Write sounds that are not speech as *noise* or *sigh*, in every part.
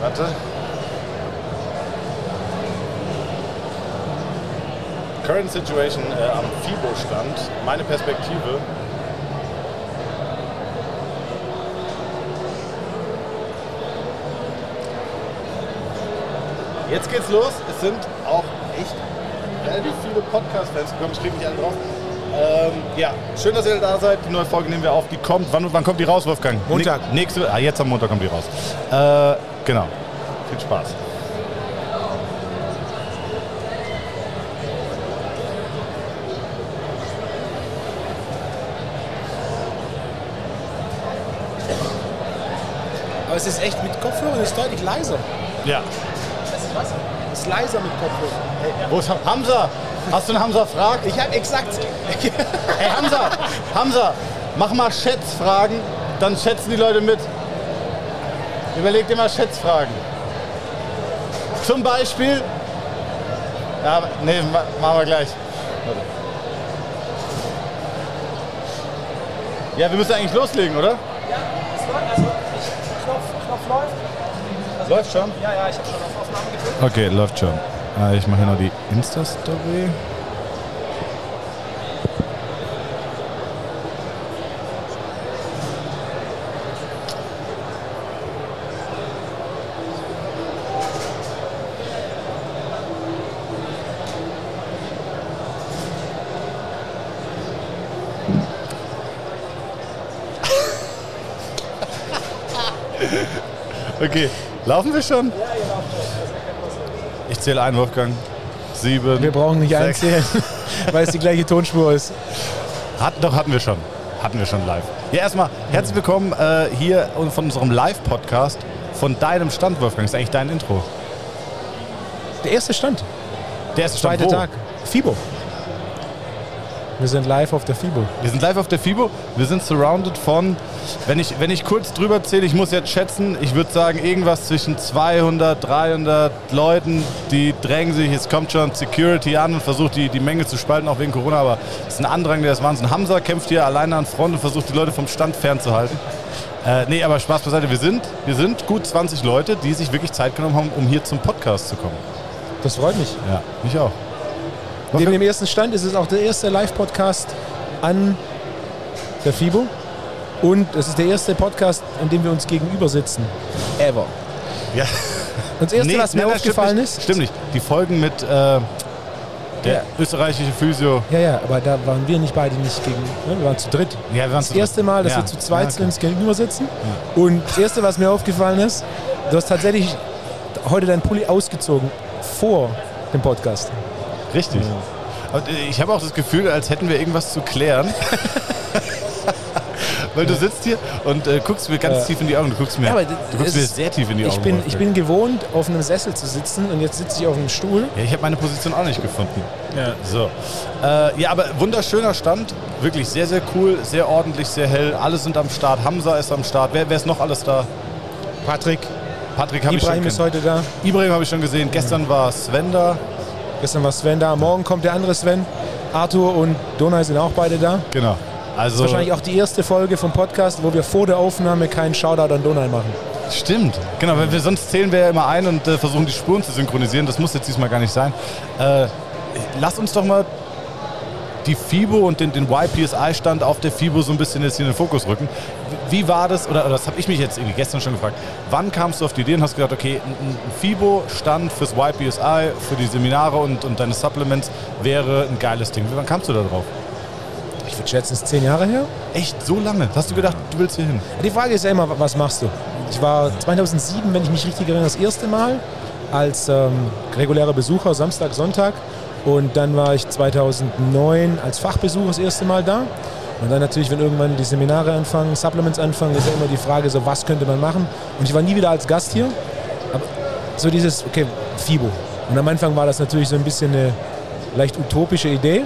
Warte. Current Situation äh, am FIBO-Stand. Meine Perspektive. Jetzt geht's los. Es sind auch echt relativ viele Podcast-Fans gekommen. Ich kriege nicht alle drauf. Ähm, ja, schön, dass ihr da seid. Die neue Folge nehmen wir auf. Die kommt. Wann, wann kommt die raus, Wolfgang? Montag. Nä- Nächste, ah, jetzt am Montag kommt die raus. Äh, genau. Viel Spaß. Aber es ist echt mit Kopfhörern ist deutlich leiser. Ja. Es ist leiser mit Kopfhörern. Wo ist Hamza? Hast du einen Hamza fragt? Ich habe exakt. *laughs* Hey Hamza, Hamza, mach mal Schätzfragen, dann schätzen die Leute mit. Überleg dir mal Schätzfragen. Zum Beispiel. Ja, nee, ma- machen wir gleich. Ja, wir müssen eigentlich loslegen, oder? Ja, es läuft. Also, Knopf läuft. Läuft schon. Ja, ja, ich habe schon auf Aufnahme gedrückt. Okay, läuft schon. Äh, Ich mache hier noch die Insta-Story. Okay, laufen wir schon? Ich zähle ein, Wolfgang. Sieben. Wir brauchen nicht sechs. einzählen, *laughs* weil es die gleiche Tonspur ist. Hat, doch, hatten wir schon. Hatten wir schon live. Ja, erstmal herzlich willkommen äh, hier von unserem Live-Podcast von deinem Stand, Wolfgang. Das ist eigentlich dein Intro. Der erste Stand. Der erste Stand Zweiter wo? Tag. FIBO. Wir sind live auf der FIBO. Wir sind live auf der FIBO. Wir sind surrounded von, wenn ich, wenn ich kurz drüber zähle, ich muss jetzt schätzen, ich würde sagen irgendwas zwischen 200, 300 Leuten, die drängen sich, es kommt schon Security an und versucht die, die Menge zu spalten, auch wegen Corona, aber es ist ein Andrang, der ist Wahnsinn. Hamza kämpft hier alleine an Front und versucht die Leute vom Stand fernzuhalten. Äh, nee, aber Spaß beiseite, wir sind, wir sind gut 20 Leute, die sich wirklich Zeit genommen haben, um hier zum Podcast zu kommen. Das freut mich. Ja, mich auch. Neben dem ersten Stand ist es auch der erste Live-Podcast an der FIBO. Und es ist der erste Podcast, in dem wir uns gegenüber sitzen. Ever. Ja. Und das erste, Nee, was mir nein, aufgefallen stimmt ist. Stimmt nicht. Die Folgen mit äh, der Ja. österreichische Physio. Ja, ja, aber da waren wir nicht beide nicht gegen. Ne? Wir waren zu dritt. Ja, wir waren Das erste Mal, dass Ja. wir zu zweit Ja, okay. uns gegenüber sitzen. Und das erste, was mir aufgefallen ist, du hast tatsächlich heute deinen Pulli ausgezogen vor dem Podcast. Richtig. Und äh, ich habe auch das Gefühl, als hätten wir irgendwas zu klären. *laughs* Weil du sitzt hier und äh, guckst mir ganz Ja. tief in die Augen. Du guckst mir, Ja, du guckst mir sehr tief in die Augen. Ich bin, ich bin gewohnt, auf einem Sessel zu sitzen und jetzt sitze ich auf einem Stuhl. ja, ich habe meine Position auch nicht gefunden. So. Äh, ja, aber wunderschöner Stand. Wirklich sehr, sehr cool, sehr ordentlich, sehr hell. Alle sind am Start. Hamza ist am Start. Wer, wer ist noch alles da? Patrick, Patrick habe ich schon Ibrahim ist heute da. Ibrahim habe ich schon gesehen. Gestern war Sven da. Gestern war Sven da. Morgen kommt der andere Sven. Arthur und Donai sind auch beide da. Genau. Also Wahrscheinlich auch die erste Folge vom Podcast, wo wir vor der Aufnahme keinen Shoutout an Donai machen. Stimmt, genau, weil wir sonst zählen wir ja immer ein und äh, versuchen die Spuren zu synchronisieren. Das muss jetzt diesmal gar nicht sein. Äh, lass uns doch mal die FIBO und den, den YPSI-Stand auf der FIBO so ein bisschen jetzt hier in den Fokus rücken. Wie war das, oder, oder das habe ich mich jetzt irgendwie gestern schon gefragt, wann kamst du auf die Idee und hast gedacht, okay, ein, ein FIBO-Stand fürs YPSI, für die Seminare und, und deine Supplements wäre ein geiles Ding. Wann kamst du da drauf? Ich würde schätzen, es ist zehn Jahre her. Echt, so lange? Hast du gedacht, du willst hier hin? Die Frage ist ja immer, was machst du? Ich war 2007, wenn ich mich richtig erinnere, das erste Mal als ähm, regulärer Besucher, Samstag, Sonntag. Und dann war ich 2009 als Fachbesucher das erste Mal da. Und dann natürlich, wenn irgendwann die Seminare anfangen, Supplements anfangen, ist ja immer die Frage, so was könnte man machen. Und ich war nie wieder als Gast hier. Aber so dieses, okay, FIBO. Und am Anfang war das natürlich so ein bisschen eine leicht utopische Idee.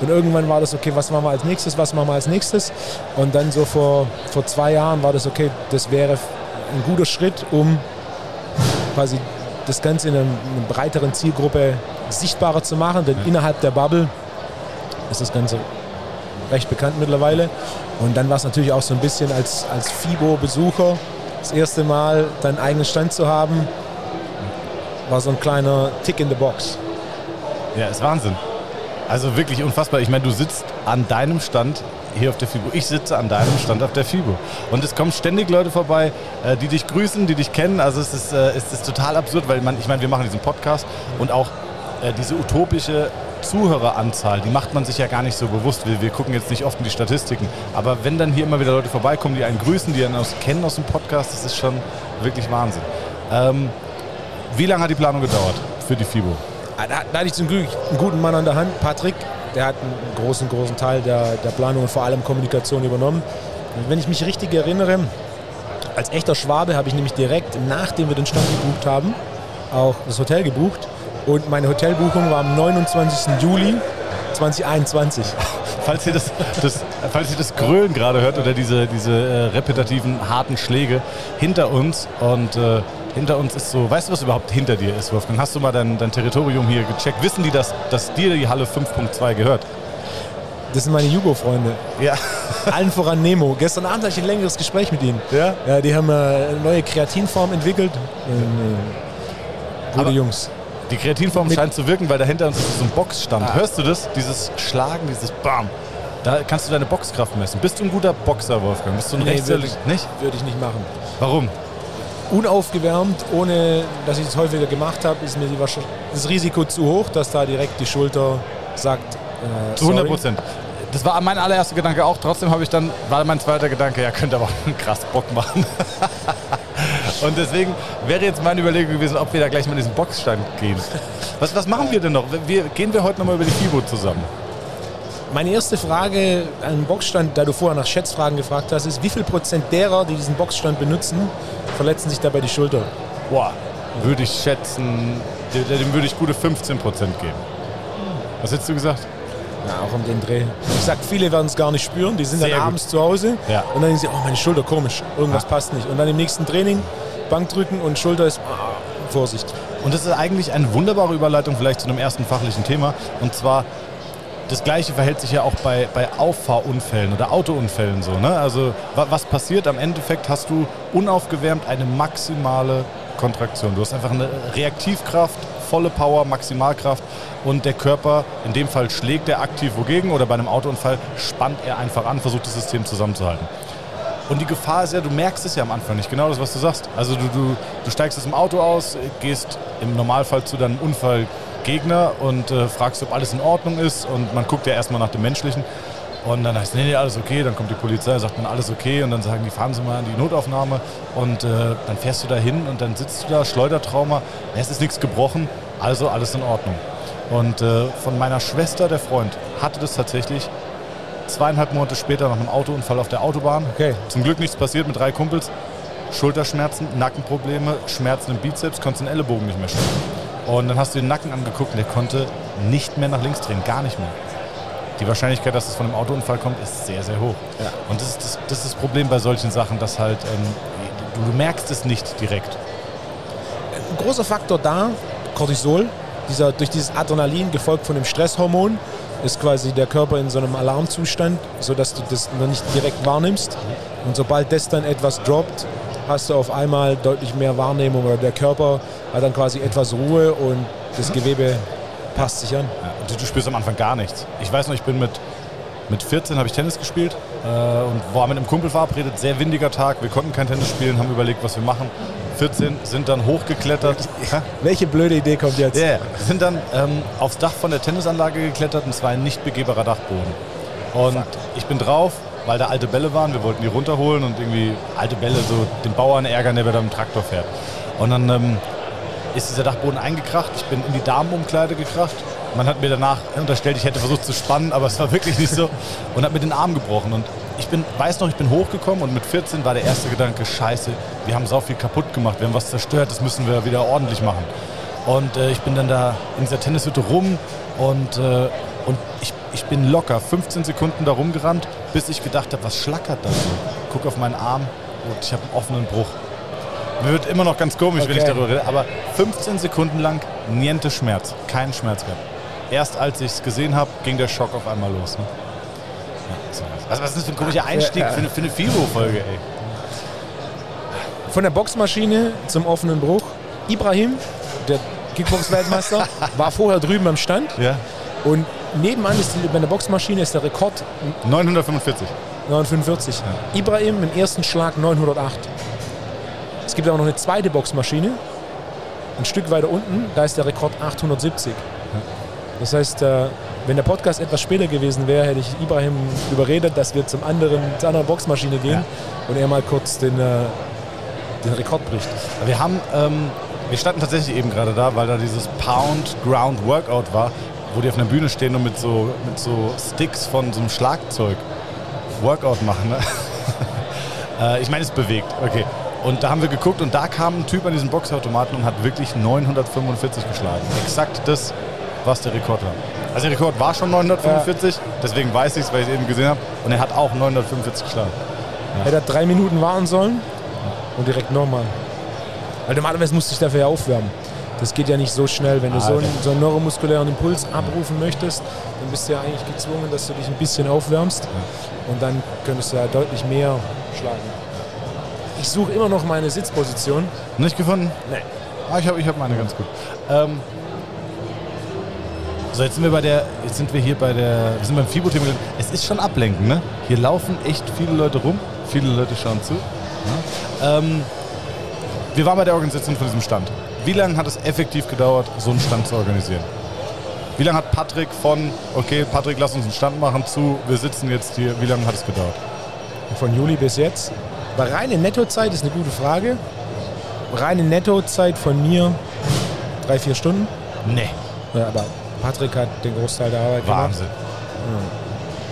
Und irgendwann war das, okay, was machen wir als nächstes, was machen wir als nächstes. Und dann so vor, vor zwei Jahren war das, okay, das wäre ein guter Schritt, um quasi das Ganze in einer, breiteren Zielgruppe sichtbarer zu machen, denn innerhalb der Bubble ist das Ganze recht bekannt mittlerweile. Und dann war es natürlich auch so ein bisschen als, als FIBO-Besucher das erste Mal deinen eigenen Stand zu haben, war so ein kleiner Tick in the Box. Ja, ist Wahnsinn. Also wirklich unfassbar. Ich meine, du sitzt an deinem Stand hier auf der FIBO. Ich sitze an deinem Stand auf der FIBO. Und es kommen ständig Leute vorbei, äh, die dich grüßen, die dich kennen. Also es ist, äh, es ist total absurd, weil man, ich meine, wir machen diesen Podcast und auch äh, diese utopische Zuhöreranzahl, die macht man sich ja gar nicht so bewusst. Wir, wir gucken jetzt nicht oft in die Statistiken. Aber wenn dann hier immer wieder Leute vorbeikommen, die einen grüßen, die einen aus, kennen aus dem Podcast, das ist schon wirklich Wahnsinn. Ähm, wie lange hat die Planung gedauert für die FIBO? Ah, da, da hatte ich zum Glück einen guten Mann an der Hand, Patrick. Der hat einen großen, großen Teil der, der Planung und vor allem Kommunikation übernommen. Und wenn ich mich richtig erinnere, als echter Schwabe habe ich nämlich direkt, nachdem wir den Stand gebucht haben, auch das Hotel gebucht. Und meine Hotelbuchung war am 29. Juli 2021. *laughs* Falls ihr das, das, falls ihr das Grölen gerade hört oder diese, diese äh, repetitiven, harten Schläge hinter uns und äh, hinter uns ist so, weißt du, was überhaupt hinter dir ist, Wolfgang? Hast du mal dein, dein Territorium hier gecheckt? Wissen die, dass, dass dir die Halle 5.2 gehört? Das sind meine Jugo-Freunde. Ja. *laughs* Allen voran Nemo. Gestern Abend hatte ich ein längeres Gespräch mit ihnen. Ja? Ja, die haben äh, eine neue Kreatinform entwickelt. Und, äh, gute Aber- Jungs. Die Kreatinform Mit- scheint zu wirken, weil dahinter uns ist so ein Boxstand. Ah. Hörst du das? Dieses Schlagen, dieses Bam. Da kannst du deine Boxkraft messen. Bist du ein guter Boxer, Wolfgang? Bist du ein Nee, Rechtshänder? Nicht? Würde ich nicht machen. Warum? Unaufgewärmt, ohne dass ich es häufiger gemacht habe, ist mir das Risiko zu hoch, dass da direkt die Schulter sagt. Äh, Zu 100 sorry. Prozent. Das war mein allererster Gedanke auch. Trotzdem habe ich dann, war mein zweiter Gedanke, ja, könnte aber auch *laughs* einen krass Bock machen. *laughs* Und deswegen wäre jetzt meine Überlegung gewesen, ob wir da gleich mal in diesen Boxstand gehen. Was, was machen wir denn noch? Wir, gehen wir heute nochmal über die FIBO zusammen? Meine erste Frage an den Boxstand, da du vorher nach Schätzfragen gefragt hast, ist, wie viel Prozent derer, die diesen Boxstand benutzen, verletzen sich dabei die Schulter? Boah, würde ich schätzen, dem, würde ich gute 15 Prozent geben. Was hättest du gesagt? Ja, auch um den Dreh. Ich sag, viele werden es gar nicht spüren, die sind Sehr dann gut. abends zu Hause Ja. und dann denken sie, oh, meine Schulter komisch, irgendwas Ja. passt nicht. Und dann im nächsten Training Bank drücken und Schulter ist, ah, Vorsicht. Und das ist eigentlich eine wunderbare Überleitung vielleicht zu einem ersten fachlichen Thema. Und zwar, das Gleiche verhält sich ja auch bei, bei Auffahrunfällen oder Autounfällen so. Ne? Also wa- was passiert? Am Endeffekt hast du unaufgewärmt eine maximale Kontraktion. Du hast einfach eine Reaktivkraft, volle Power, Maximalkraft und der Körper, in dem Fall schlägt er aktiv wogegen oder bei einem Autounfall spannt er einfach an, versucht das System zusammenzuhalten. Und die Gefahr ist ja, du merkst es ja am Anfang nicht, genau das, was du sagst. Also du, du, du steigst aus dem Auto aus, gehst im Normalfall zu deinem Unfallgegner und äh, fragst, ob alles in Ordnung ist. Und man guckt ja erstmal nach dem Menschlichen. Und dann heißt, nee, nee, alles okay. Dann kommt die Polizei, sagt man, alles okay. Und dann sagen die, fahren Sie mal in die Notaufnahme. Und äh, dann fährst du da hin und dann sitzt du da, Schleudertrauma. Es ist nichts gebrochen, also alles in Ordnung. Und äh, von meiner Schwester, der Freund, hatte das tatsächlich zweieinhalb Monate später nach einem Autounfall auf der Autobahn. Okay. Zum Glück nichts passiert mit drei Kumpels. Schulterschmerzen, Nackenprobleme, Schmerzen im Bizeps, konntest den Ellenbogen nicht mehr schieben. Und dann hast du den Nacken angeguckt und der konnte nicht mehr nach links drehen, gar nicht mehr. Die Wahrscheinlichkeit, dass es von einem Autounfall kommt, ist sehr, sehr hoch. Ja. Und das ist das, das ist das Problem bei solchen Sachen, dass halt ähm, du, merkst es nicht direkt. Ein großer Faktor da, Cortisol, dieser, durch dieses Adrenalin gefolgt von dem Stresshormon, ist quasi der Körper in so einem Alarmzustand, sodass du das noch nicht direkt wahrnimmst. Und sobald das dann etwas droppt, hast du auf einmal deutlich mehr Wahrnehmung oder der Körper hat dann quasi etwas Ruhe und das Gewebe passt sich an. Ja, du, spürst am Anfang gar nichts. Ich weiß noch, ich bin mit, mit 14 habe ich Tennis gespielt äh, und war mit einem Kumpel verabredet. Sehr windiger Tag. Wir konnten kein Tennis spielen, haben überlegt, was wir machen. 14 sind dann hochgeklettert. *laughs* Welche blöde Idee kommt jetzt? Yeah. sind dann ähm, aufs Dach von der Tennisanlage geklettert und es war ein nicht begehbarer Dachboden. Und ich bin drauf, weil da alte Bälle waren. Wir wollten die runterholen und irgendwie alte Bälle so den Bauern ärgern, der mit dem Traktor fährt. Und dann ähm, ist dieser Dachboden eingekracht. Ich bin in die Damenumkleide gekracht. Man hat mir danach unterstellt, ich hätte versucht zu spannen, aber es war wirklich nicht so. Und hat mir den Arm gebrochen. Und ich bin, weiß noch, ich bin hochgekommen und mit 14 war der erste Gedanke, scheiße, wir haben so viel kaputt gemacht, wir haben was zerstört, das müssen wir wieder ordentlich machen. Und äh, ich bin dann da in dieser Tennishütte rum und, äh, und ich, ich bin locker 15 Sekunden da rumgerannt, bis ich gedacht habe, was schlackert da so? Guck auf meinen Arm und ich habe einen offenen Bruch. Mir wird immer noch ganz komisch, wenn ich Okay. darüber rede. Aber 15 Sekunden lang niente Schmerz. Keinen Schmerz gehabt. Erst als ich es gesehen habe, ging der Schock auf einmal los. Ne? Ja. Also was ist das für ein komischer Einstieg für eine, für eine FIBO-Folge, ey? Von der Boxmaschine zum offenen Bruch. Ibrahim, der Kickbox-Weltmeister, *laughs* war vorher drüben am Stand. Ja. Und nebenan ist die, bei der Boxmaschine ist der Rekord 945. 945. Ibrahim im ersten Schlag 908. Es gibt aber noch eine zweite Boxmaschine. Ein Stück weiter unten, da ist der Rekord 870. Das heißt, äh, wenn der Podcast etwas später gewesen wäre, hätte ich Ibrahim überredet, dass wir zum anderen, zur anderen Boxmaschine gehen Ja. und er mal kurz den, äh, den Rekord bricht. Wir haben, ähm, wir standen tatsächlich eben gerade da, weil da dieses Pound Ground Workout war, wo die auf einer Bühne stehen und mit so, mit so Sticks von so einem Schlagzeug Workout machen. Ne? *laughs* äh, ich meine, es bewegt. Okay. Und da haben wir geguckt und da kam ein Typ an diesen Boxautomaten und hat wirklich 945 geschlagen. Exakt das, was der Rekord war. Also der Rekord war schon 945, deswegen weiß ich es, weil ich es eben gesehen habe. Und er hat auch 945 geschlagen. Hätte er drei Minuten warten sollen und direkt nochmal. Weil normalerweise musst du dich dafür ja aufwärmen. Das geht ja nicht so schnell. Wenn du so einen, so einen neuromuskulären Impuls abrufen möchtest, dann bist du ja eigentlich gezwungen, dass du dich ein bisschen aufwärmst. Und dann könntest du ja deutlich mehr schlagen. Ich suche immer noch meine Sitzposition. Nicht gefunden? Nee. Ah, ich habe ich hab meine ganz gut. Ähm, so, jetzt sind wir bei der, jetzt sind wir hier bei der, wir sind beim FIBO-Thema. Es ist schon ablenken, ne? Hier laufen echt viele Leute rum, viele Leute schauen zu. Ja. Ähm, wir waren bei der Organisation von diesem Stand. Wie lange hat es effektiv gedauert, so einen Stand zu organisieren? Wie lange hat Patrick von, okay, Patrick, lass uns einen Stand machen, zu, wir sitzen jetzt hier, wie lange hat es gedauert? Von Juli bis jetzt. Bei reine Nettozeit ist eine gute Frage. Reine Nettozeit von mir drei, vier Stunden. Nee. Ja, aber Patrick hat den Großteil der Arbeit gemacht. Wahnsinn.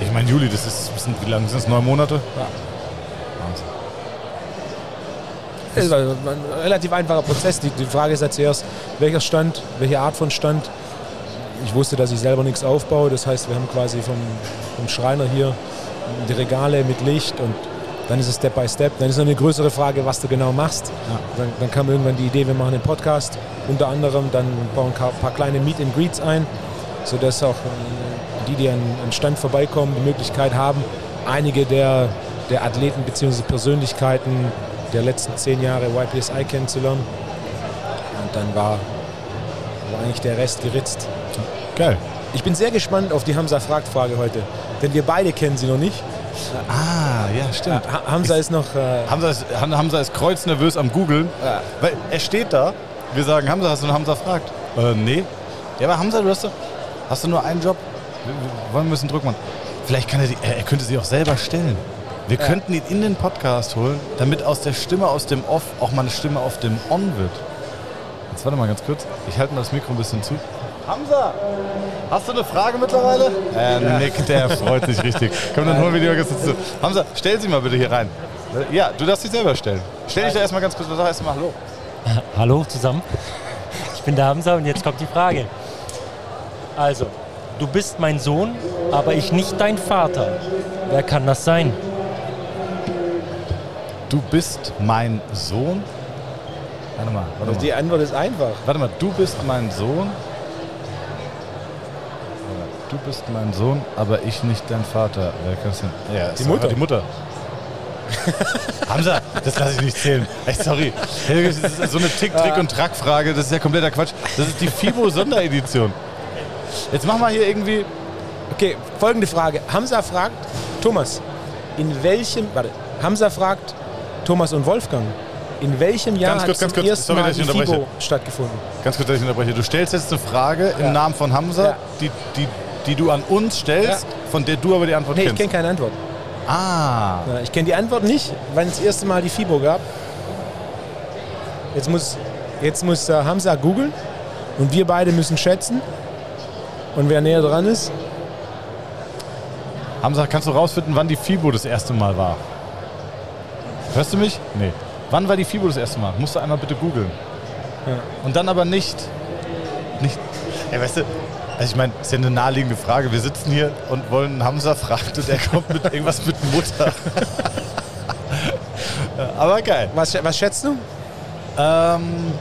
Ich meine, Juli, das ist, wie lange sind es? Neun Monate? Ja. Wahnsinn. Es war ein relativ einfacher Prozess. Die, die Frage ist ja zuerst, welcher Stand, welche Art von Stand. Ich wusste, dass ich selber nichts aufbaue. Das heißt, wir haben quasi vom, vom Schreiner hier die Regale mit Licht und dann ist es Step by Step. Dann ist noch eine größere Frage, was du genau machst. Dann, dann kam irgendwann die Idee, wir machen einen Podcast. Unter anderem dann bauen ein paar kleine Meet and Greets ein, sodass auch äh, die, die an an Stand vorbeikommen, die Möglichkeit haben, einige der, der Athleten bzw. Persönlichkeiten der letzten zehn Jahre YPSI kennenzulernen. Und dann war, war eigentlich der Rest geritzt. Geil. Ich bin sehr gespannt auf die Hamza-Fragt-Frage heute, denn wir beide kennen sie noch nicht. Ah, ja, stimmt. Ha Hamza ist noch... Äh, Hamza ist, Hamza ist kreuznervös am Googeln, Ja. weil er steht da. Wir sagen, Hamza, hast du einen Hamza fragt? Äh, nee. Ja, aber Hamza, du hast, doch, hast du nur einen Job? Wir, wir wollen ein bisschen Druck machen. Vielleicht kann er die, er könnte sie auch selber stellen. Wir könnten ihn in den Podcast holen, damit aus der Stimme aus dem Off auch mal eine Stimme auf dem On wird. Jetzt warte mal ganz kurz. Ich halte mal das Mikro ein bisschen zu. Hamza, hast du eine Frage mittlerweile? Er nickt, der freut sich richtig. Komm, dann holen wir die mal ganz kurz zu. Hamza, stell sie mal bitte hier rein. Ja, du darfst dich selber stellen. Stell dich da erstmal ganz kurz, sag erstmal Hallo. *laughs* Hallo zusammen. Ich bin der Hamza und jetzt kommt die Frage. Also, du bist mein Sohn, aber ich nicht dein Vater. Wer kann das sein? Du bist mein Sohn. Warte mal, warte mal. die Antwort ist einfach. Warte mal, du bist mein Sohn. Du bist mein Sohn, aber ich nicht dein Vater. Wer? Ja, Die Mutter. Die Mutter. *laughs* Hamza, das lasse ich nicht zählen. Ey, sorry. Das ist so eine Tick, Trick und Track-Frage, das ist ja kompletter Quatsch. Das ist die FIBO-Sonderedition. Jetzt mach mal hier irgendwie. Okay, folgende Frage. Hamza fragt, Thomas, in welchem... Warte, Hamza fragt Thomas und Wolfgang, in welchem Jahr Ganz hat kurz, zum ganz kurz. ersten Sorry, Mal ich die. FIBO stattgefunden? Ganz kurz, dass ich unterbreche. Du stellst jetzt eine Frage im Ja. Namen von Hamza, Ja. die, die, die du an uns stellst, von der du aber die Antwort Nee, ich kennst. kenne keine Antwort. ah, Ja, Ich kenne die Antwort nicht, wann es das erste Mal die FIBO gab. Jetzt muss, jetzt muss äh, Hamza googeln und wir beide müssen schätzen. Und wer näher dran ist, Hamza, kannst du rausfinden, wann die FIBO das erste Mal war? Hörst du mich? Nee. Wann war die FIBO das erste Mal? Musst du einmal bitte googeln. Ja. Und dann aber nicht. nicht ey, weißt du, also ich meine, ist ja eine naheliegende Frage. Wir sitzen hier und wollen einen Hamza fragen und er kommt mit *laughs* irgendwas mit Mutter. Aber geil. was, was schätzt du? Ähm,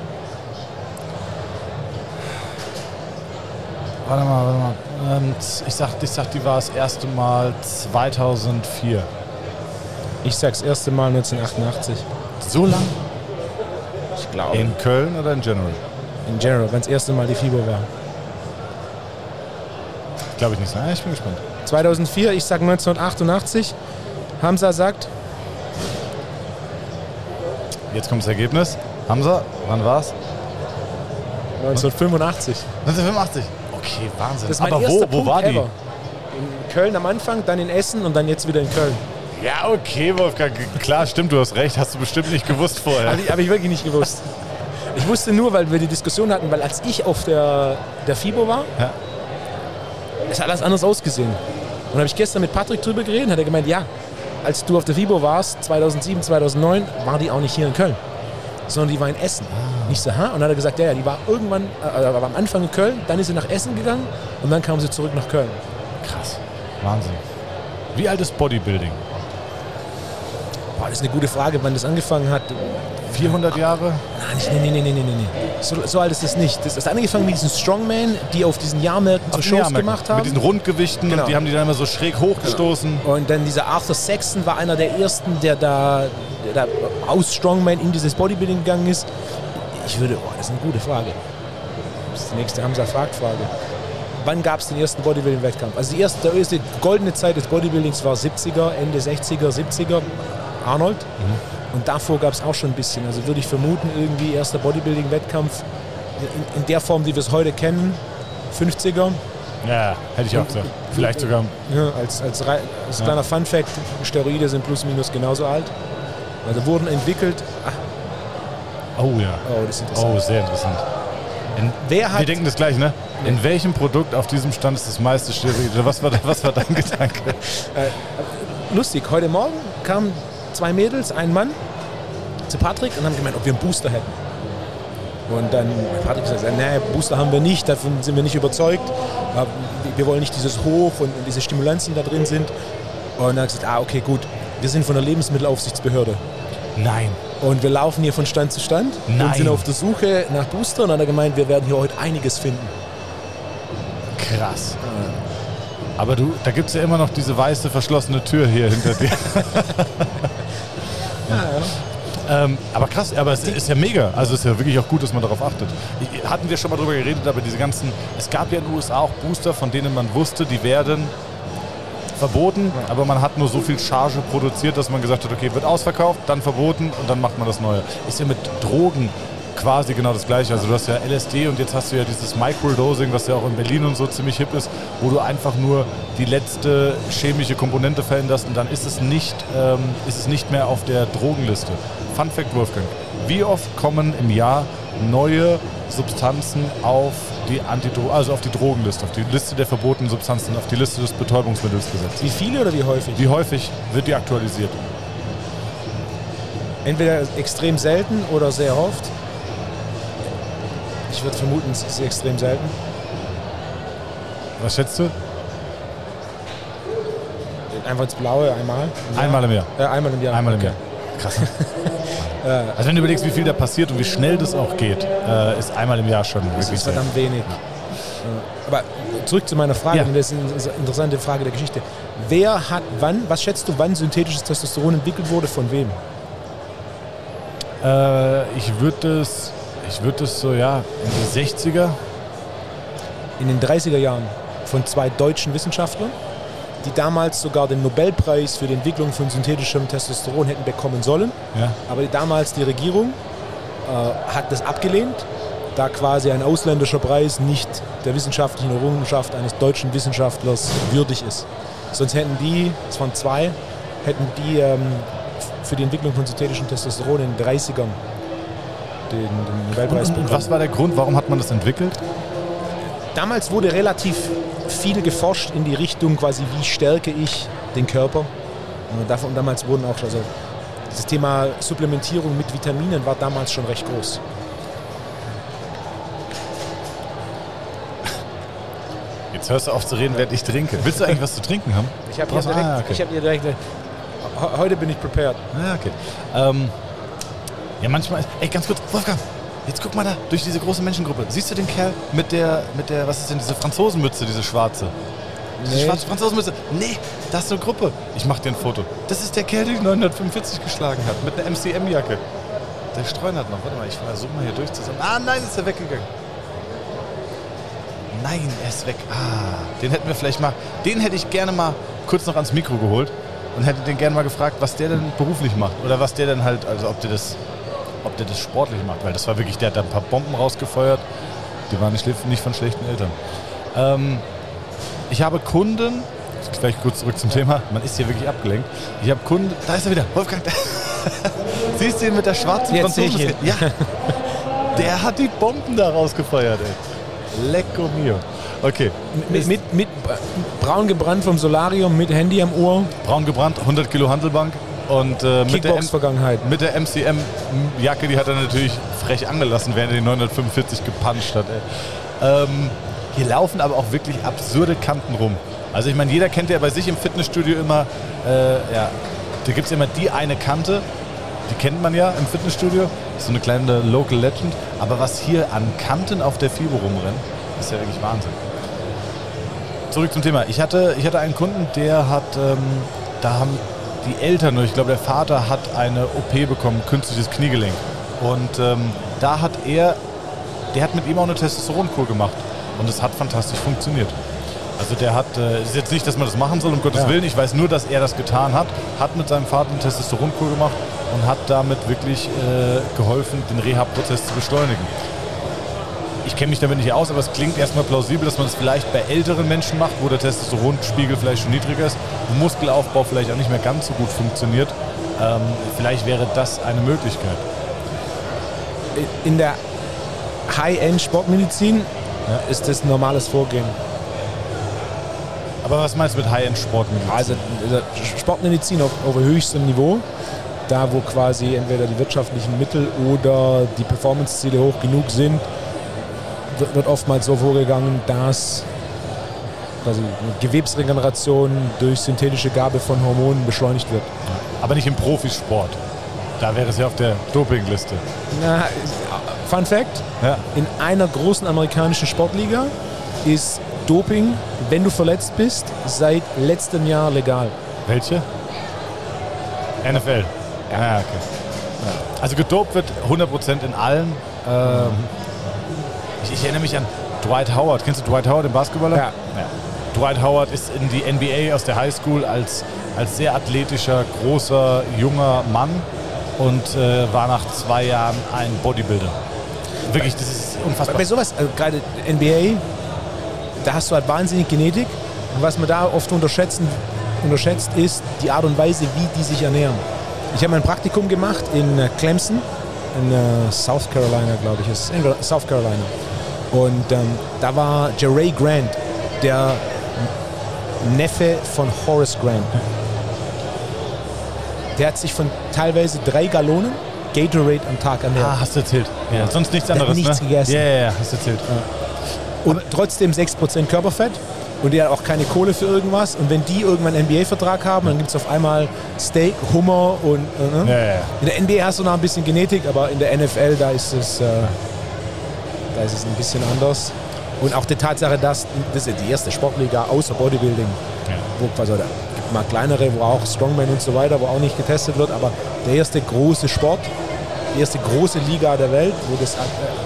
warte mal, warte mal. Ähm, ich, sag, ich sag, die war das erste Mal 2004. Ich sag's erste Mal 1988. So lang? Ich glaube. In Köln oder in General? In General, wenn das erste Mal die FIBO war. Glaube ich nicht. Ja, ich bin gespannt. 2004, ich sag 1988. Hamza sagt Jetzt kommt das Ergebnis. Hamza, wann war's? 1985. 1985. Okay, Wahnsinn. Aber wo, wo Punkt war die? ever. In Köln am Anfang, dann in Essen und dann jetzt wieder in Köln. Ja, okay, Wolfgang. Klar, stimmt, du hast recht. Hast du bestimmt nicht gewusst vorher. Habe ich, hab ich wirklich nicht gewusst. Ich wusste nur, weil wir die Diskussion hatten, weil als ich auf der, der FIBO war, Ja. ist alles anders ausgesehen. Und habe ich gestern mit Patrick drüber geredet hat er gemeint, ja, als du auf der FIBO warst, 2007, 2009, war die auch nicht hier in Köln, sondern die war in Essen. Nicht so, ha? Und dann hat er gesagt, ja, ja, die war irgendwann, äh, war am Anfang in Köln, dann ist sie nach Essen gegangen und dann kam sie zurück nach Köln. Krass. Wahnsinn. Wie alt ist Bodybuilding? Das ist eine gute Frage, wann das angefangen hat. 400 Jahre? Nein, nicht, nee, nee, nee, nee. So, so alt ist das nicht. Das ist angefangen mit diesen Strongmen, die auf diesen Jahrmärkten so Shows gemacht haben. Mit diesen Rundgewichten Genau. und die haben die dann immer so schräg hochgestoßen. Und dann dieser Arthur Saxon war einer der ersten, der da, der da aus Strongman in dieses Bodybuilding gegangen ist. Ich würde, boah, das ist eine gute Frage. Das ist die nächste Hamza fragt Frage. Wann gab es den ersten Bodybuilding-Wettkampf? Also die erste, die erste goldene Zeit des Bodybuildings war 70er, Ende 60er, 70er, Arnold. Und davor gab es auch schon ein bisschen. Also würde ich vermuten, irgendwie erster Bodybuilding-Wettkampf in, in der Form, wie wir es heute kennen, 50er. Ja, hätte ich auch gesagt. Vielleicht sogar. Ja, als, als, als kleiner Fun Fact, Steroide sind plus minus genauso alt. Also wurden entwickelt. Ach, Oh ja. oh, das ist interessant. Oh, sehr interessant. In, Wer hat wir denken das gleich, ne? In welchem Produkt auf diesem Stand ist das meiste Steroide? Was war, was war dein *laughs* Gedanke? lustig, heute Morgen kamen zwei Mädels, ein Mann zu Patrick und haben gemeint, ob wir einen Booster hätten. Und dann hat Patrick gesagt, nee, Booster haben wir nicht, davon sind wir nicht überzeugt. Wir wollen nicht dieses Hoch und, und diese Stimulanzien da drin sind. Und dann hat er gesagt, ah, okay, gut, wir sind von der Lebensmittelaufsichtsbehörde. Nein. Und wir laufen hier von Stand zu Stand und Nein. sind auf der Suche nach Booster. Und dann hat er gemeint, wir werden hier heute einiges finden. Krass. Aber du, da gibt es ja immer noch diese weiße verschlossene Tür hier hinter dir. *laughs* Ähm, aber krass, aber es ist ja mega. Also es ist ja wirklich auch gut, dass man darauf achtet. Hatten wir schon mal drüber geredet, aber diese ganzen, es gab ja in den USA auch Booster, von denen man wusste, die werden verboten, aber man hat nur so viel Charge produziert, dass man gesagt hat, okay, wird ausverkauft, dann verboten und dann macht man das Neue. Ist ja mit Drogen quasi genau das gleiche. Also du hast ja LSD und jetzt hast du ja dieses Microdosing, was ja auch in Berlin und so ziemlich hip ist, wo du einfach nur die letzte chemische Komponente veränderst und dann ist es nicht, ähm, ist es nicht mehr auf der Drogenliste. Fun Fact Wolfgang, wie oft kommen im Jahr neue Substanzen auf die Antidro also auf die Drogenliste, auf die Liste der verbotenen Substanzen, auf die Liste des Betäubungsmittels gesetzt? Wie viele oder wie häufig? Wie häufig wird die aktualisiert? Entweder extrem selten oder sehr oft. Ich würde vermuten, es ist extrem selten. Was schätzt du? Einfach ins Blaue einmal. im. Einmal im Jahr. Äh, einmal im Jahr. Einmal im okay. Jahr. Krass. *laughs* also wenn du überlegst, wie viel da passiert und wie schnell das auch geht, äh, ist einmal im Jahr schon Das wirklich ist sehr. verdammt wenig. Ja. Aber zurück zu meiner Frage, Ja. und das ist eine interessante Frage der Geschichte. Wer hat wann, was schätzt du, wann synthetisches Testosteron entwickelt wurde, von wem? Äh, ich würde das, ich würde das so, ja, in die 60er. In den 30er Jahren von zwei deutschen Wissenschaftlern, die damals sogar den Nobelpreis für die Entwicklung von synthetischem Testosteron hätten bekommen sollen. Ja. Aber damals die Regierung äh, hat das abgelehnt, da quasi ein ausländischer Preis nicht der wissenschaftlichen Errungenschaft eines deutschen Wissenschaftlers würdig ist. Sonst hätten die, es waren zwei, hätten die ähm, für die Entwicklung von synthetischem Testosteron in den 30ern den, den Nobelpreis Und, und bekommen. was war der Grund, warum hat man das entwickelt? Damals wurde relativ viel geforscht in die Richtung quasi, wie stärke ich den Körper. Und davon, damals wurden auch, also das Thema Supplementierung mit Vitaminen war damals schon recht groß. Jetzt hörst du auf zu reden, während ich trinke. Willst du eigentlich was zu trinken haben? Ich habe hier, direkt- ah, okay. ich hab hier direkt, he- heute bin ich prepared. Ja, okay. Ähm, Ja, manchmal. Ey, ganz kurz, Wolfgang, jetzt guck mal da, durch diese große Menschengruppe. Siehst du den Kerl mit der, mit der, was ist denn diese Franzosenmütze, diese schwarze? Diese Nee. schwarze Franzosenmütze. Nee, das ist eine Gruppe. Ich mach dir ein Foto. Das ist der Kerl, der die 945 geschlagen hat, mit einer MCM-Jacke. Der streunert noch. Warte mal, ich versuche mal hier durch zusammen. Ah, nein, ist er weggegangen. Nein, er ist weg. Ah, den hätten wir vielleicht mal, den hätte ich gerne mal kurz noch ans Mikro geholt und hätte den gerne mal gefragt, was der denn beruflich macht. Oder was der denn halt, also ob der das, ob der das sportlich macht. Weil das war wirklich, der hat da ein paar Bomben rausgefeuert. Die waren nicht, nicht von schlechten Eltern. Ähm, ich habe Kunden, gleich kurz zurück zum Thema, man ist hier wirklich abgelenkt. Ich habe Kunden, da ist er wieder, Wolfgang. *laughs* Siehst du ihn mit der schwarzen Jetzt sehe ich Franzosen? Ja. Der hat die Bomben da rausgefeuert, ey. Lecco mio. Okay. Mit, mit, mit braun gebrannt vom Solarium, mit Handy am Ohr, Braun gebrannt, 100 Kilo Handelbank und äh, mit, der Kickbox-Vergangenheit. mit der MCM-Jacke, die hat er natürlich frech angelassen, während er die 945 gepuncht hat. Ähm, hier laufen aber auch wirklich absurde Kanten rum. Also ich meine, jeder kennt ja bei sich im Fitnessstudio immer, äh, ja, da gibt es immer die eine Kante, die kennt man ja im Fitnessstudio, so eine kleine Local Legend. Aber was hier an Kanten auf der FIBO rumrennt, ist ja wirklich Wahnsinn. Zurück zum Thema. Ich hatte, ich hatte einen Kunden, der hat, ähm, da haben die Eltern, ich glaube der Vater hat eine OP bekommen, künstliches Kniegelenk. Und ähm, da hat er, der hat mit ihm auch eine Testosteronkur gemacht. Und es hat fantastisch funktioniert. Also der hat, äh, es ist jetzt nicht, dass man das machen soll, um Gottes Ja. Willen. Ich weiß nur, dass er das getan hat, hat mit seinem Vater eine Testosteronkur gemacht und hat damit wirklich äh, geholfen, den Reha-Prozess zu beschleunigen. Ich kenne mich damit nicht aus, aber es klingt erstmal plausibel, dass man es vielleicht bei älteren Menschen macht, wo der Testosteronspiegel vielleicht schon niedriger ist, wo Muskelaufbau vielleicht auch nicht mehr ganz so gut funktioniert. Ähm, vielleicht wäre das eine Möglichkeit. In der High-End-Sportmedizin ist das ein normales Vorgehen. Aber was meinst du mit High-End-Sportmedizin? Also also Sportmedizin auf, auf höchstem Niveau, da wo quasi entweder die wirtschaftlichen Mittel oder die Performance-Ziele hoch genug sind, wird, oftmals so vorgegangen, dass quasi Gewebsregeneration durch synthetische Gabe von Hormonen beschleunigt wird. Aber nicht im Profisport. Da wäre es ja auf der Dopingliste. Na, Fun Fact: Ja. In einer großen amerikanischen Sportliga ist Doping, wenn du verletzt bist, seit letztem Jahr legal. Welche? NFL. Ja, okay. Also gedopt wird 100% in allen. Ähm, ich, ich erinnere mich an Dwight Howard. Kennst du Dwight Howard, den Basketballer? Ja. Dwight Howard ist in die NBA aus der Highschool als, als sehr athletischer, großer, junger Mann und äh, war nach zwei Jahren ein Bodybuilder. Wirklich, das ist unfassbar. Bei sowas, also gerade NBA, da hast du halt wahnsinnig Genetik. Und was man da oft unterschätzen, unterschätzt, ist die Art und Weise, wie die sich ernähren. Ich habe ein Praktikum gemacht in äh, Clemson, in äh, South Carolina, glaube ich, ist in South Carolina. Und ähm, da war Jeray Grant, der Neffe von Horace Grant. Der hat sich von teilweise drei Gallonen Gatorade am Tag ernährt. Ah, hast du erzählt. Ja. Sonst nichts Der hat anderes, nichts ne? gegessen. Ja, ja, ja, hast du erzählt. und trotzdem 6% Körperfett und die hat auch keine Kohle für irgendwas. Und wenn die irgendwann einen NBA-Vertrag haben, dann gibt es auf einmal Steak, Hummer und. Äh, ne? Ja, ja, ja. In der NBA hast du noch ein bisschen Genetik, aber in der NFL, da ist es, äh, da ist es ein bisschen anders. Und auch die Tatsache, dass das ist die erste Sportliga außer Bodybuilding, Ja. wo quasi, da gibt mal kleinere, wo auch Strongman und so weiter, wo auch nicht getestet wird, aber der erste große Sport, die erste große Liga der Welt, wo, das, äh,